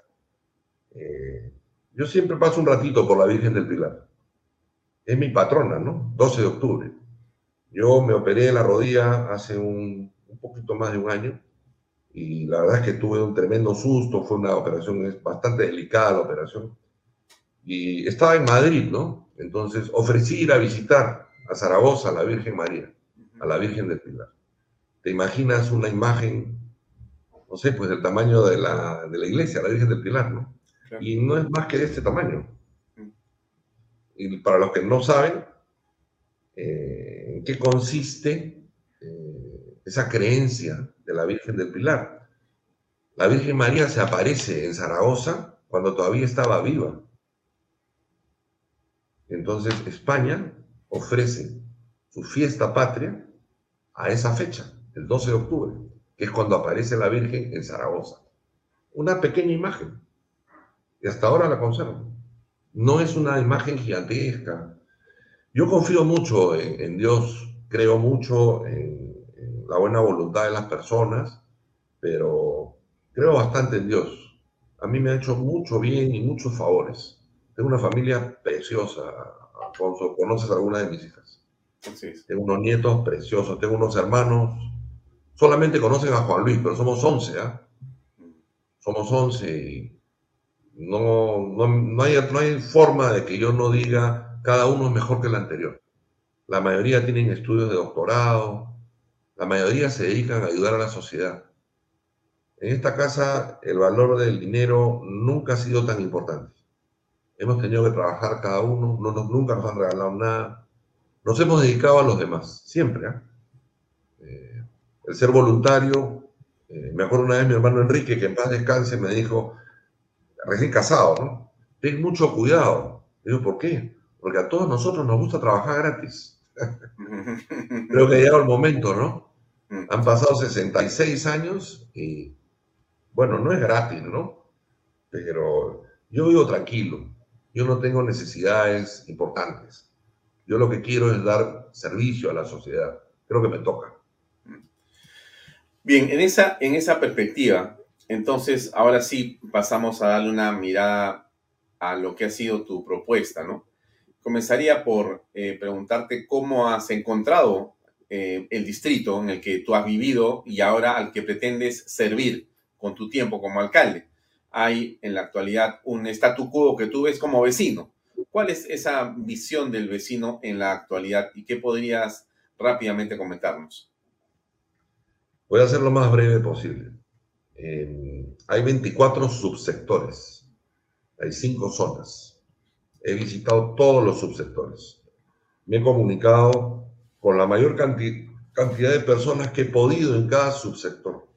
Eh, yo siempre paso un ratito por la Virgen del Pilar. Es mi patrona, ¿no? 12 de octubre. Yo me operé la rodilla hace un, poquito más de un año y la verdad es que tuve un tremendo susto, fue una operación, es bastante delicada la operación. Y estaba en Madrid, ¿no? Entonces ofrecí ir a visitar a Zaragoza, a la Virgen María, a la Virgen del Pilar. ¿Te imaginas una imagen, no sé, pues del tamaño de la, de la iglesia, la Virgen del Pilar, ¿no? Y no es más que de este tamaño. Y para los que no saben, eh, ¿en qué consiste eh, esa creencia de la Virgen del Pilar? La Virgen María se aparece en Zaragoza cuando todavía estaba viva. Entonces España ofrece su fiesta patria a esa fecha, el 12 de octubre, que es cuando aparece la Virgen en Zaragoza. Una pequeña imagen. Y hasta ahora la conservo. No es una imagen gigantesca. Yo confío mucho en, Dios, creo mucho en, en, la buena voluntad de las personas, pero creo bastante en Dios. A mí me ha hecho mucho bien y muchos favores. Tengo una familia preciosa, Alfonso. ¿Conoces alguna de mis hijas? Tengo unos nietos preciosos, tengo unos hermanos. Solamente conocen a Juan Luis, pero somos 11, ¿ah? Somos 11 y no, no, hay, no hay forma de que yo no diga cada uno es mejor que el anterior. La mayoría tienen estudios de doctorado, la mayoría se dedican a ayudar a la sociedad. En esta casa el valor del dinero nunca ha sido tan importante. Hemos tenido que trabajar cada uno, no nunca nos han regalado nada. Nos hemos dedicado a los demás, siempre. ¿ah? Eh, el ser voluntario, eh, me acuerdo una vez mi hermano Enrique, que en paz descanse, me dijo, recién casado, ¿no? Ten mucho cuidado. Digo, ¿por qué? Porque a todos nosotros nos gusta trabajar gratis. Creo que ha llegado el momento, ¿no? Han pasado 66 años y, bueno, no es gratis, ¿no? Pero yo vivo tranquilo. Yo no tengo necesidades importantes. Yo lo que quiero es dar servicio a la sociedad. Creo que me toca. Bien, en esa, en esa perspectiva, entonces, ahora sí pasamos a darle una mirada a lo que ha sido tu propuesta, ¿no? Comenzaría por eh, preguntarte cómo has encontrado eh, el distrito en el que tú has vivido y ahora al que pretendes servir con tu tiempo como alcalde. Hay en la actualidad un statu quo que tú ves como vecino. ¿Cuál es esa visión del vecino en la actualidad y qué podrías rápidamente comentarnos? Voy a ser lo más breve posible hay 24 subsectores, hay 5 zonas. He visitado todos los subsectores. Me he comunicado con la mayor cantidad de personas que he podido en cada subsector.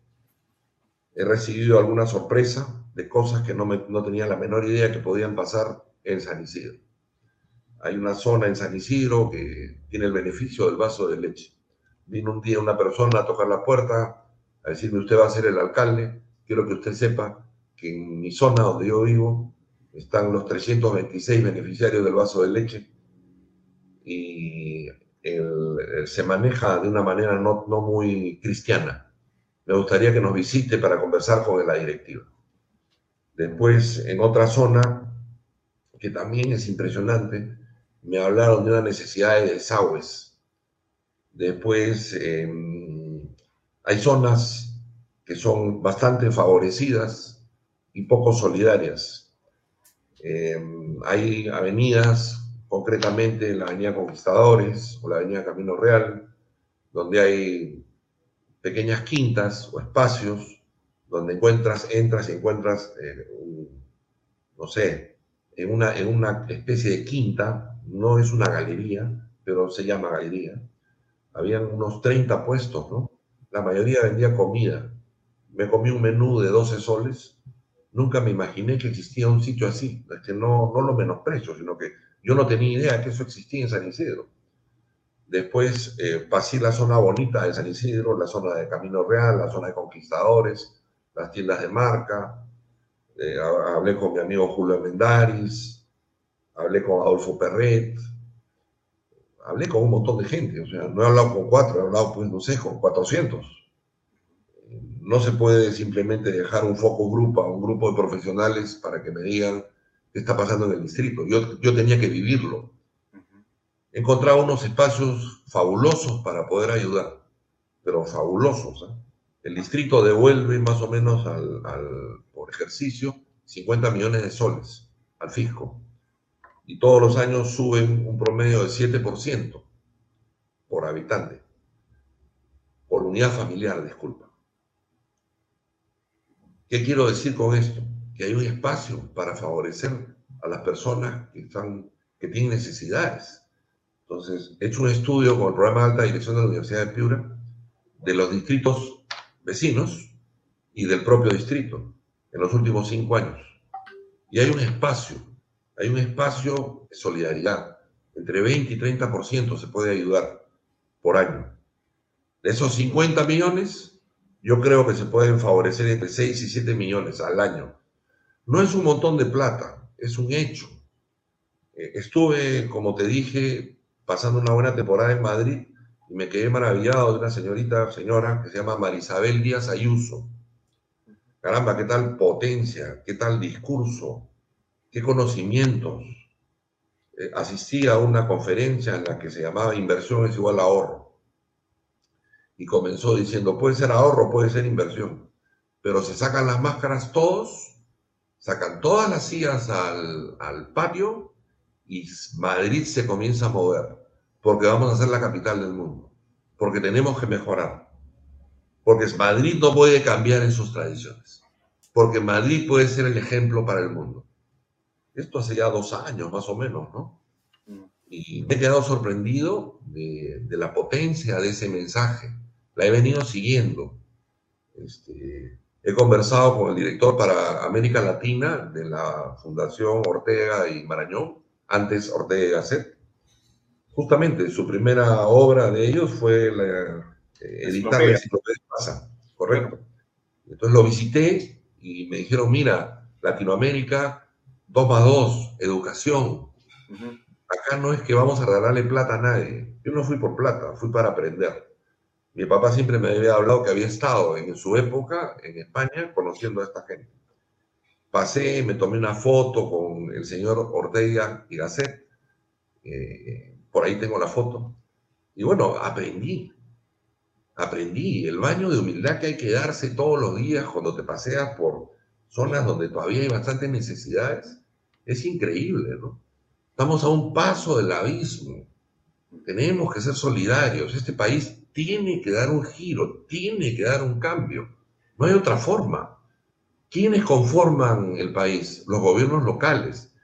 He recibido alguna sorpresa de cosas que no, no tenía la menor idea que podían pasar en San Isidro. Hay una zona en San Isidro que tiene el beneficio del vaso de leche. Vino un día una persona a tocar la puerta, a decirme, usted va a ser el alcalde, quiero que usted sepa que en mi zona donde yo vivo están los 326 beneficiarios del vaso de leche y se maneja de una manera no, no muy cristiana. Me gustaría que nos visite para conversar con la directiva. Después, en otra zona, que también es impresionante, me hablaron de una necesidad de desagües. Después, hay zonas que son bastante favorecidas y poco solidarias. Eh, hay avenidas, concretamente la Avenida Conquistadores o la Avenida Camino Real, donde hay pequeñas quintas o espacios donde encuentras, entras y encuentras, eh, no sé, en una, en una especie de quinta, no es una galería, pero se llama galería. Habían unos 30 puestos, ¿no? La mayoría vendía comida. Me comí un menú de 12 soles. Nunca me imaginé que existía un sitio así. Es que no, no lo menosprecio, sino que Yo no tenía idea que eso existía en San Isidro. Después eh, pasé la zona bonita de San Isidro, la zona de Camino Real, la zona de Conquistadores, las tiendas de marca. Eh, hablé con mi amigo Julio Mendaris, hablé con Adolfo Perret, hablé con un montón de gente. O sea, no he hablado con cuatro, he hablado, pues, no sé, con 400. No se puede simplemente dejar un foco grupo a un grupo de profesionales para que me digan qué está pasando en el distrito. Yo, yo tenía que vivirlo encontrado unos espacios fabulosos para poder ayudar, pero fabulosos. ¿eh? El distrito devuelve más o menos al, por ejercicio 50 millones de soles al fisco y todos los años suben un promedio de 7% por habitante, por unidad familiar, disculpa. ¿Qué quiero decir con esto? Que hay un espacio para favorecer a las personas que, están, que tienen necesidades entonces, he hecho un estudio con el programa de alta dirección de la Universidad de Piura de los distritos vecinos y del propio distrito en los últimos cinco años. Y hay un espacio, hay un espacio de solidaridad. Entre 20 y 30% se puede ayudar por año. De esos 50 millones, yo creo que se pueden favorecer entre 6 y 7 millones al año. No es un montón de plata, es un hecho. Eh, estuve, como te dije, pasando una buena temporada en Madrid y me quedé maravillado de una señorita, señora, que se llama Marisabel Díaz Ayuso. Caramba, qué tal potencia, qué tal discurso, qué conocimientos. Eh, asistí a una conferencia en la que se llamaba Inversión es igual a ahorro. Y comenzó diciendo, puede ser ahorro, puede ser inversión. Pero se sacan las máscaras todos, sacan todas las sillas al, al patio y Madrid se comienza a mover, porque vamos a ser la capital del mundo, porque tenemos que mejorar, porque Madrid no puede cambiar en sus tradiciones, porque Madrid puede ser el ejemplo para el mundo. Esto hace ya dos años más o menos, ¿no? Y me he quedado sorprendido de, la potencia de ese mensaje. La he venido siguiendo. Este, he conversado con el director para América Latina de la Fundación Ortega y Marañón antes Ortega Gasset. Justamente su primera obra de ellos fue la, eh, editar la enciclopedia Pasa, correcto. Entonces lo visité y me dijeron, mira, Latinoamérica, 2 más 2, educación. Acá no es que vamos a regalarle plata a nadie. Yo no fui por plata, fui para aprender. Mi papá siempre me había hablado que había estado en su época en España conociendo a esta gente. Pasé, me tomé una foto con el señor Ortega y Gasset. Eh, por ahí tengo la foto. Y bueno, aprendí. Aprendí el baño de humildad que hay que darse todos los días cuando te paseas por zonas donde todavía hay bastantes necesidades. Es increíble, ¿no? Estamos a un paso del abismo. Tenemos que ser solidarios. Este país tiene que dar un giro, tiene que dar un cambio. No hay otra forma. ¿Quiénes conforman el país? Los gobiernos locales.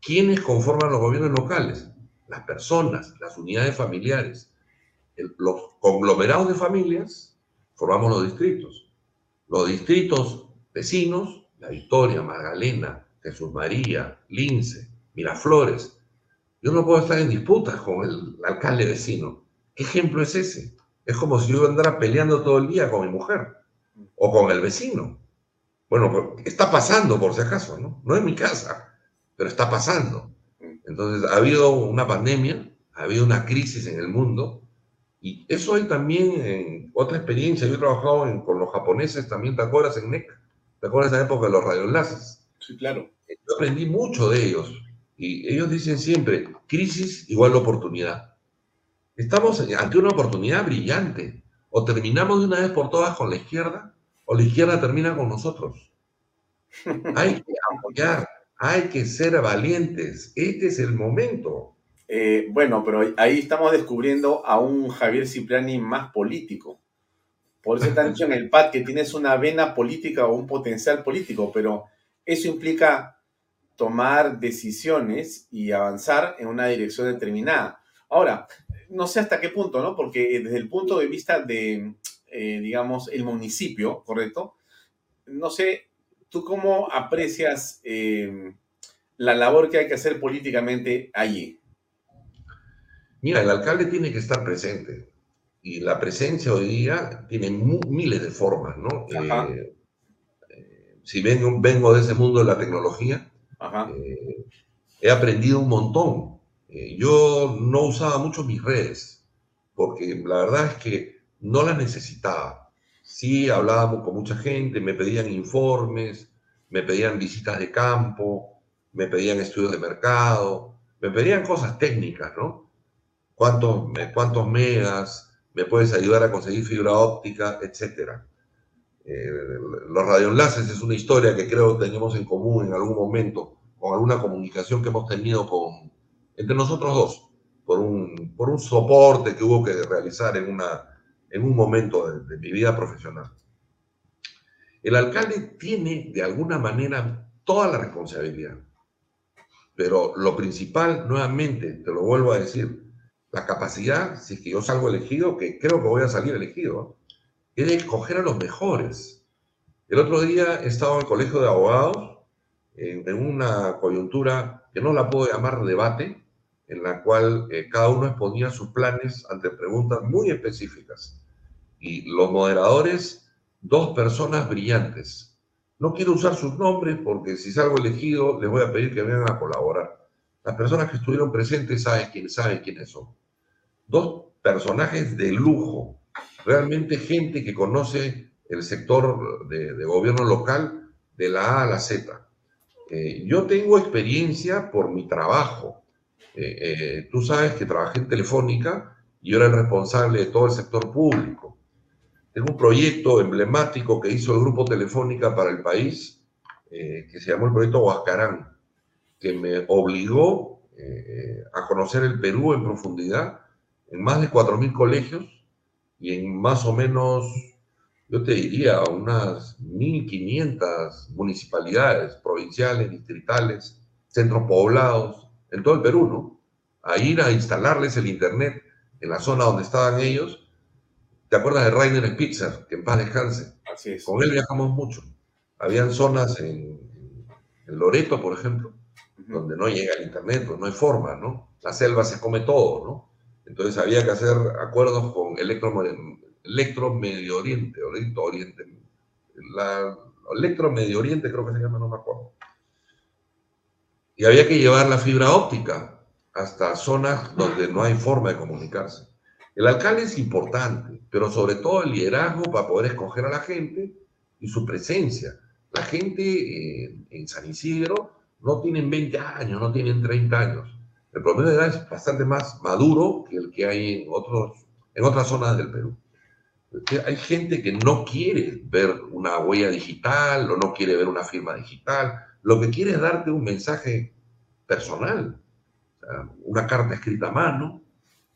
¿Quiénes conforman los gobiernos locales? Las personas, las unidades familiares. los conglomerados de familias formamos los distritos. Los distritos vecinos, La Victoria, Magdalena, Jesús María, Lince, Miraflores. Yo no puedo estar en disputas con el alcalde vecino. ¿Qué ejemplo es ese? Es como si yo andara peleando todo el día con mi mujer o con el vecino. Bueno, está pasando por si acaso, ¿no? No es mi casa, pero está pasando. Entonces, ha habido una pandemia, ha habido una crisis en el mundo, y eso hay también otra experiencia. Yo he trabajado con los japoneses también, ¿te acuerdas en NEC? ¿Te acuerdas de esa época de los radioenlaces? Sí, claro. Yo aprendí mucho de ellos, y ellos dicen siempre, crisis igual oportunidad. Estamos ante una oportunidad brillante. O terminamos de una vez por todas con la izquierda, o la izquierda termina con nosotros. Hay que apoyar, hay que ser valientes. Este es el momento. Eh, bueno, pero ahí estamos descubriendo a un Javier Cipriani más político. Por eso te han dicho en el PAD que tienes una vena política o un potencial político, pero eso implica tomar decisiones y avanzar en una dirección determinada. Ahora, no sé hasta qué punto, ¿no? Porque desde el punto de vista de eh, digamos, el municipio, ¿correcto? No sé, ¿tú cómo aprecias em, la labor que hay que hacer políticamente allí? Mira, el alcalde tiene que estar presente y la presencia hoy día tiene miles de formas, ¿no? Eh, eh, si vengo, vengo de ese mundo de la tecnología, eh, he aprendido un montón. yo no usaba mucho mis redes, porque la verdad es que no las necesitaba. Sí, hablábamos con mucha gente, me pedían informes, me pedían visitas de campo, me pedían estudios de mercado, me pedían cosas técnicas, ¿no? ¿Cuántos, cuántos megas? me puedes ayudar a conseguir fibra óptica, etcétera. Eh, los radioenlaces es una historia que creo que tenemos en común en algún momento, con alguna comunicación que hemos tenido con, entre nosotros dos, por un, por un soporte que hubo que realizar en, una, en un momento de, de mi vida profesional. El alcalde tiene de alguna manera toda la responsabilidad, pero lo principal, nuevamente, te lo vuelvo a decir, la capacidad, si es que yo salgo elegido, que creo que voy a salir elegido, es de escoger a los mejores. El otro día estaba en el colegio de abogados en, una coyuntura que no la puedo llamar debate, en la cual eh, cada uno exponía sus planes ante preguntas muy específicas. Y los moderadores, dos personas brillantes. No quiero usar sus nombres porque si salgo elegido les voy a pedir que vengan a colaborar. Las personas que estuvieron presentes saben, quién, saben quiénes son dos personajes de lujo, realmente gente que conoce el sector de, gobierno local de la A a la Z. Eh, yo tengo experiencia por mi trabajo. Eh, eh, tú sabes que trabajé en Telefónica y yo era el responsable de todo el sector público. Tengo un proyecto emblemático que hizo el Grupo Telefónica para el país, que se llamó el proyecto Huascarán, que me obligó a conocer el Perú en profundidad en más de 4.000 colegios y en más o menos, yo te diría, unas 1.500 municipalidades provinciales, distritales, centros poblados, en todo el Perú, ¿no? A ir a instalarles el Internet en la zona donde estaban ellos. ¿Te acuerdas de Rainer Spitzer? Que en paz descanse. Así es. Con él viajamos mucho. Habían zonas en, en Loreto, por ejemplo, donde no llega el Internet, pues no hay forma, ¿no? La selva se come todo, ¿no? Entonces había que hacer acuerdos con Electro, Electro Medio Oriente, Electro Oriente. La, Electro Medio Oriente creo que se llama, no me acuerdo. Y había que llevar la fibra óptica hasta zonas donde no hay forma de comunicarse. El alcalde es importante, pero sobre todo el liderazgo para poder escoger a la gente y su presencia. La gente eh, en San Isidro no tienen 20 años, no tienen 30 años el promedio de edad es bastante más maduro que el que hay en, otros, en otras zonas del Perú. Hay gente que no quiere ver una huella digital o no quiere ver una firma digital. Lo que quiere es darte un mensaje personal, una carta escrita a mano,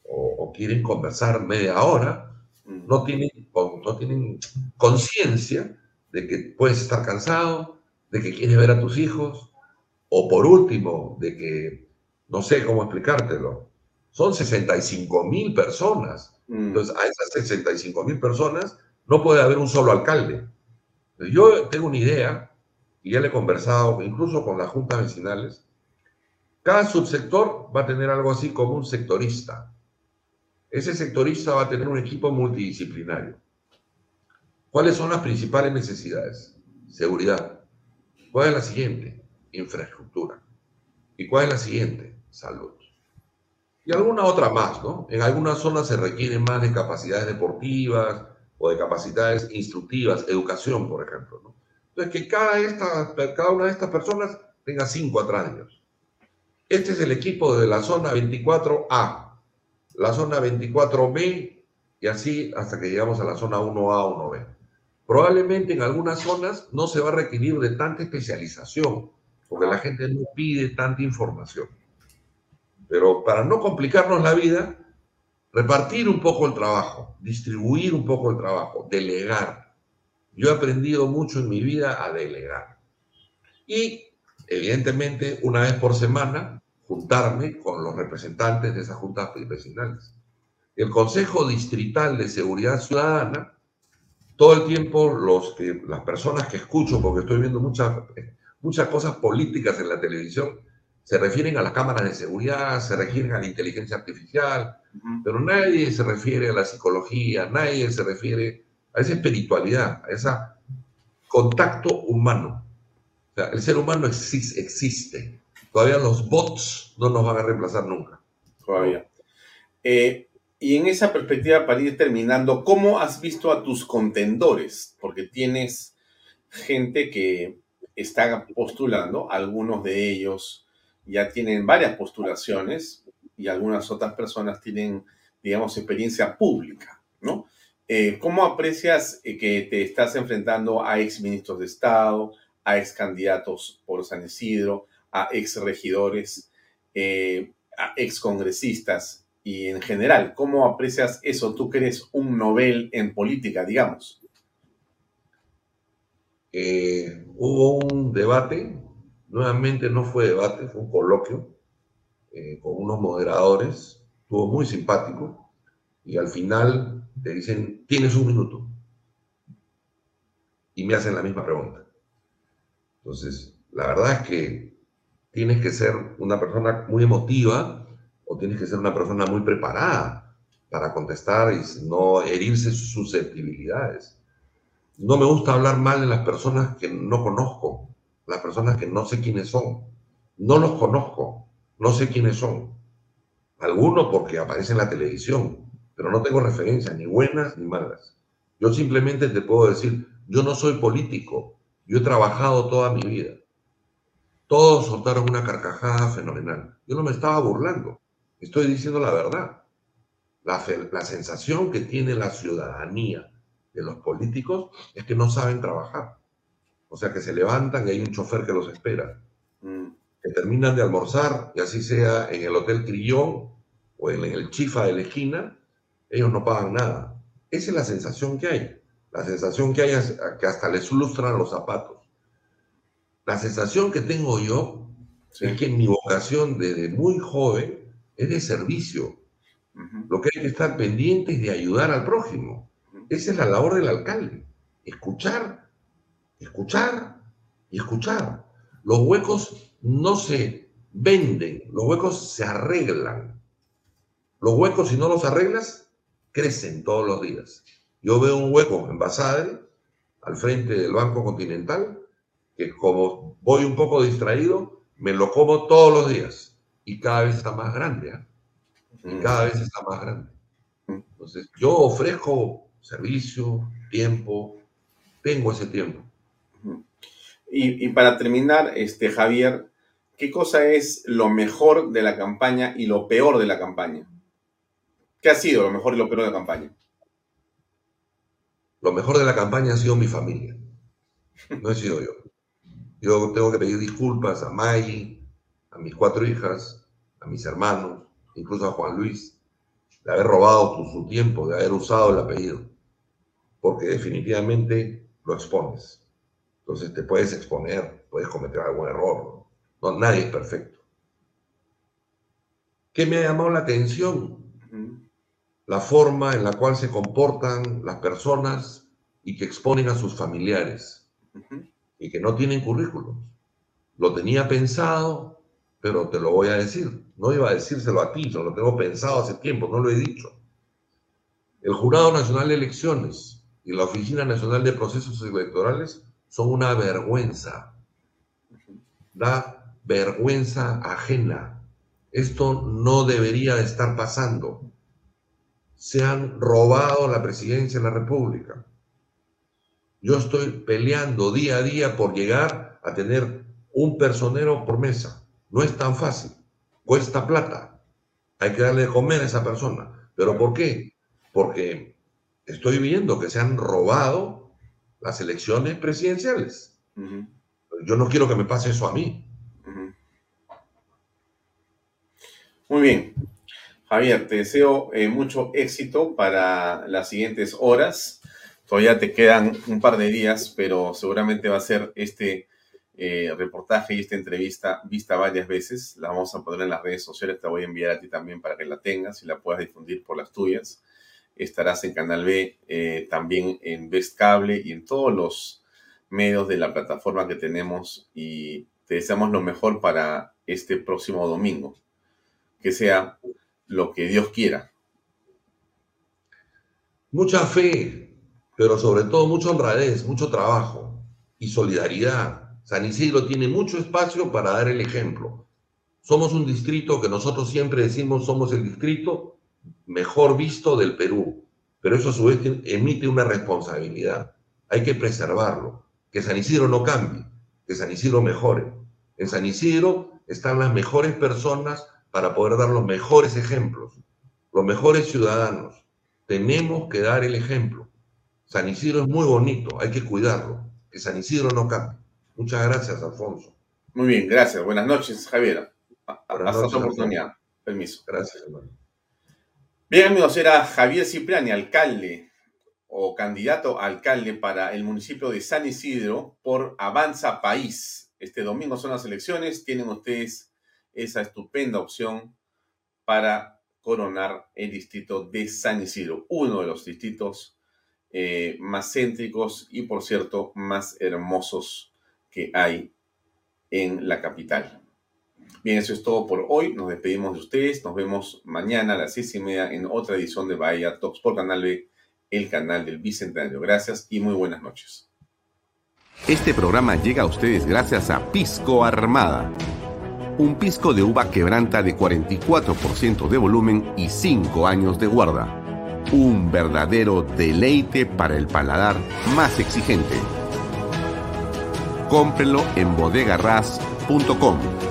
o, quieren conversar media hora. Mm. No tienen, no tienen conciencia de que puedes estar cansado, de que quieres ver a tus hijos, o por último, de que no sé cómo explicártelo. Son 65 mil personas. Mm. Entonces, a esas 65 mil personas no puede haber un solo alcalde. Yo tengo una idea, y ya le he conversado incluso con las juntas vecinales. Cada subsector va a tener algo así como un sectorista. Ese sectorista va a tener un equipo multidisciplinario. ¿Cuáles son las principales necesidades? Seguridad. ¿Cuál es la siguiente? Infraestructura. ¿Y cuál es la siguiente? Salud. Y alguna otra más, ¿no? En algunas zonas se requieren más de capacidades deportivas o de capacidades instructivas, educación, por ejemplo, ¿no? Entonces, que cada, esta, cada una de estas personas tenga cinco atrás de ellos. Este es el equipo de la zona 24A, la zona 24B y así hasta que llegamos a la zona 1A, 1B. Probablemente en algunas zonas no se va a requerir de tanta especialización, porque la gente no pide tanta información. Pero para no complicarnos la vida, repartir un poco el trabajo, distribuir un poco el trabajo, delegar. Yo he aprendido mucho en mi vida a delegar. Y, evidentemente, una vez por semana, juntarme con los representantes de esas juntas vecinales. El Consejo Distrital de Seguridad Ciudadana, todo el tiempo los que, las personas que escucho, porque estoy viendo muchas, muchas cosas políticas en la televisión, se refieren a las cámaras de seguridad, se refieren a la inteligencia artificial, pero nadie se refiere a la psicología, nadie se refiere a esa espiritualidad, a ese contacto humano. O sea, el ser humano existe. Todavía los bots no nos van a reemplazar nunca. Todavía. Eh, y en esa perspectiva, para ir terminando, ¿cómo has visto a tus contendores? Porque tienes gente que está postulando, algunos de ellos ya tienen varias postulaciones y algunas otras personas tienen, digamos, experiencia pública, ¿no? Eh, ¿Cómo aprecias eh, que te estás enfrentando a ex ministros de Estado, a ex candidatos por San Isidro, a ex regidores, eh, a ex congresistas y en general? ¿Cómo aprecias eso? Tú que eres un novel en política, digamos. hubo un debate Nuevamente no fue debate, fue un coloquio eh, con unos moderadores, estuvo muy simpático y al final te dicen, tienes un minuto. Y me hacen la misma pregunta. Entonces, la verdad es que tienes que ser una persona muy emotiva o tienes que ser una persona muy preparada para contestar y no herirse sus susceptibilidades. No me gusta hablar mal de las personas que no conozco, las personas que no sé quiénes son. No los conozco, no sé quiénes son. Algunos porque aparecen en la televisión, pero no tengo referencias, ni buenas ni malas. Yo simplemente te puedo decir, yo no soy político, yo he trabajado toda mi vida. Todos soltaron una carcajada fenomenal. Yo no me estaba burlando, estoy diciendo la verdad. La, la sensación que tiene la ciudadanía de los políticos es que no saben trabajar. O sea, que se levantan y hay un chofer que los espera. Mm. Que terminan de almorzar, y así sea en el Hotel Trillón o en el Chifa de la esquina, ellos no pagan nada. Esa es la sensación que hay. La sensación que hay es que hasta les lustran los zapatos. La sensación que tengo yo es que mi vocación desde muy joven es de servicio. Lo que hay que estar pendiente es de ayudar al prójimo. Esa es la labor del alcalde. Escuchar escuchar y escuchar. Los huecos no se venden, los huecos se arreglan. Los huecos, si no los arreglas, crecen todos los días. Yo veo un hueco en Basadre, al frente del Banco Continental, que como voy un poco distraído, me lo como todos los días. Y cada vez está más grande. ¿ah? Y cada vez está más grande. Entonces, yo ofrezco servicio, tiempo, tengo ese tiempo. Y, para terminar, este, Javier, ¿qué cosa es lo mejor de la campaña y lo peor de la campaña? ¿Qué ha sido lo mejor y lo peor de la campaña? Lo mejor de la campaña ha sido mi familia. No he sido yo. Yo tengo que pedir disculpas a Maggie, a mis cuatro hijas, a mis hermanos, incluso a Juan Luis, de haber robado su tiempo, de haber usado el apellido. Porque definitivamente lo expones. Entonces te puedes exponer, puedes cometer algún error. No, nadie es perfecto. ¿Qué me ha llamado la atención? La forma en la cual se comportan las personas y que exponen a sus familiares y que no tienen currículum. Lo tenía pensado, pero te lo voy a decir. No iba a decírselo a ti, lo tengo pensado hace tiempo, no lo he dicho. El Jurado Nacional de Elecciones y la Oficina Nacional de Procesos Electorales son una vergüenza. Da vergüenza ajena. Esto no debería de estar pasando. Se han robado la presidencia de la República. Yo estoy peleando día a día por llegar a tener un personero por mesa. No es tan fácil. Cuesta plata. Hay que darle de comer a esa persona. ¿Pero por qué? Porque estoy viendo que se han robado las elecciones presidenciales. Yo no quiero que me pase eso a mí. Muy bien. Javier, te deseo eh, mucho éxito para las siguientes horas. Todavía te quedan un par de días, pero seguramente va a ser este eh, reportaje y esta entrevista vista varias veces. La vamos a poner en las redes sociales. Te voy a enviar a ti también para que la tengas y la puedas difundir por las tuyas estarás en Canal B, eh, también en Best Cable y en todos los medios de la plataforma que tenemos y te deseamos lo mejor para este próximo domingo. Que sea lo que Dios quiera. Mucha fe, pero sobre todo mucha honradez, mucho trabajo y solidaridad. San Isidro tiene mucho espacio para dar el ejemplo. Somos un distrito que nosotros siempre decimos somos el distrito mejor visto del Perú, pero eso a su vez emite una responsabilidad. Hay que preservarlo, que San Isidro no cambie, que San Isidro mejore. En San Isidro están las mejores personas para poder dar los mejores ejemplos, los mejores ciudadanos. Tenemos que dar el ejemplo. San Isidro es muy bonito, hay que cuidarlo, que San Isidro no cambie. Muchas gracias, Alfonso. Muy bien, gracias. Buenas noches, Javier. Hasta otra oportunidad. Permiso. Gracias, hermano. Bien, amigos, era Javier Cipriani, alcalde o candidato a alcalde para el municipio de San Isidro por Avanza País. Este domingo son las elecciones. Tienen ustedes esa estupenda opción para coronar el distrito de San Isidro, uno de los distritos eh, más céntricos y, por cierto, más hermosos que hay en la capital. Bien, eso es todo por hoy. Nos despedimos de ustedes. Nos vemos mañana a las seis y media en otra edición de Bahía Talks por Canal B, el canal del Bicentenario. Gracias y muy buenas noches. Este programa llega a ustedes gracias a Pisco Armada. Un pisco de uva quebranta de 44% de volumen y 5 años de guarda. Un verdadero deleite para el paladar más exigente. Cómprelo en bodegarras.com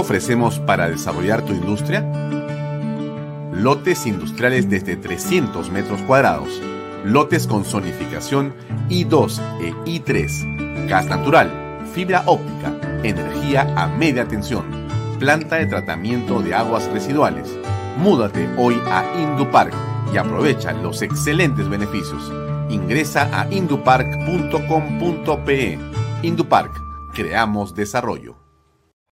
Ofrecemos para desarrollar tu industria? Lotes industriales desde 300 metros cuadrados, lotes con zonificación I2 e I3, gas natural, fibra óptica, energía a media tensión, planta de tratamiento de aguas residuales. Múdate hoy a Indupark y aprovecha los excelentes beneficios. Ingresa a indupark.com.pe. Indupark, creamos desarrollo.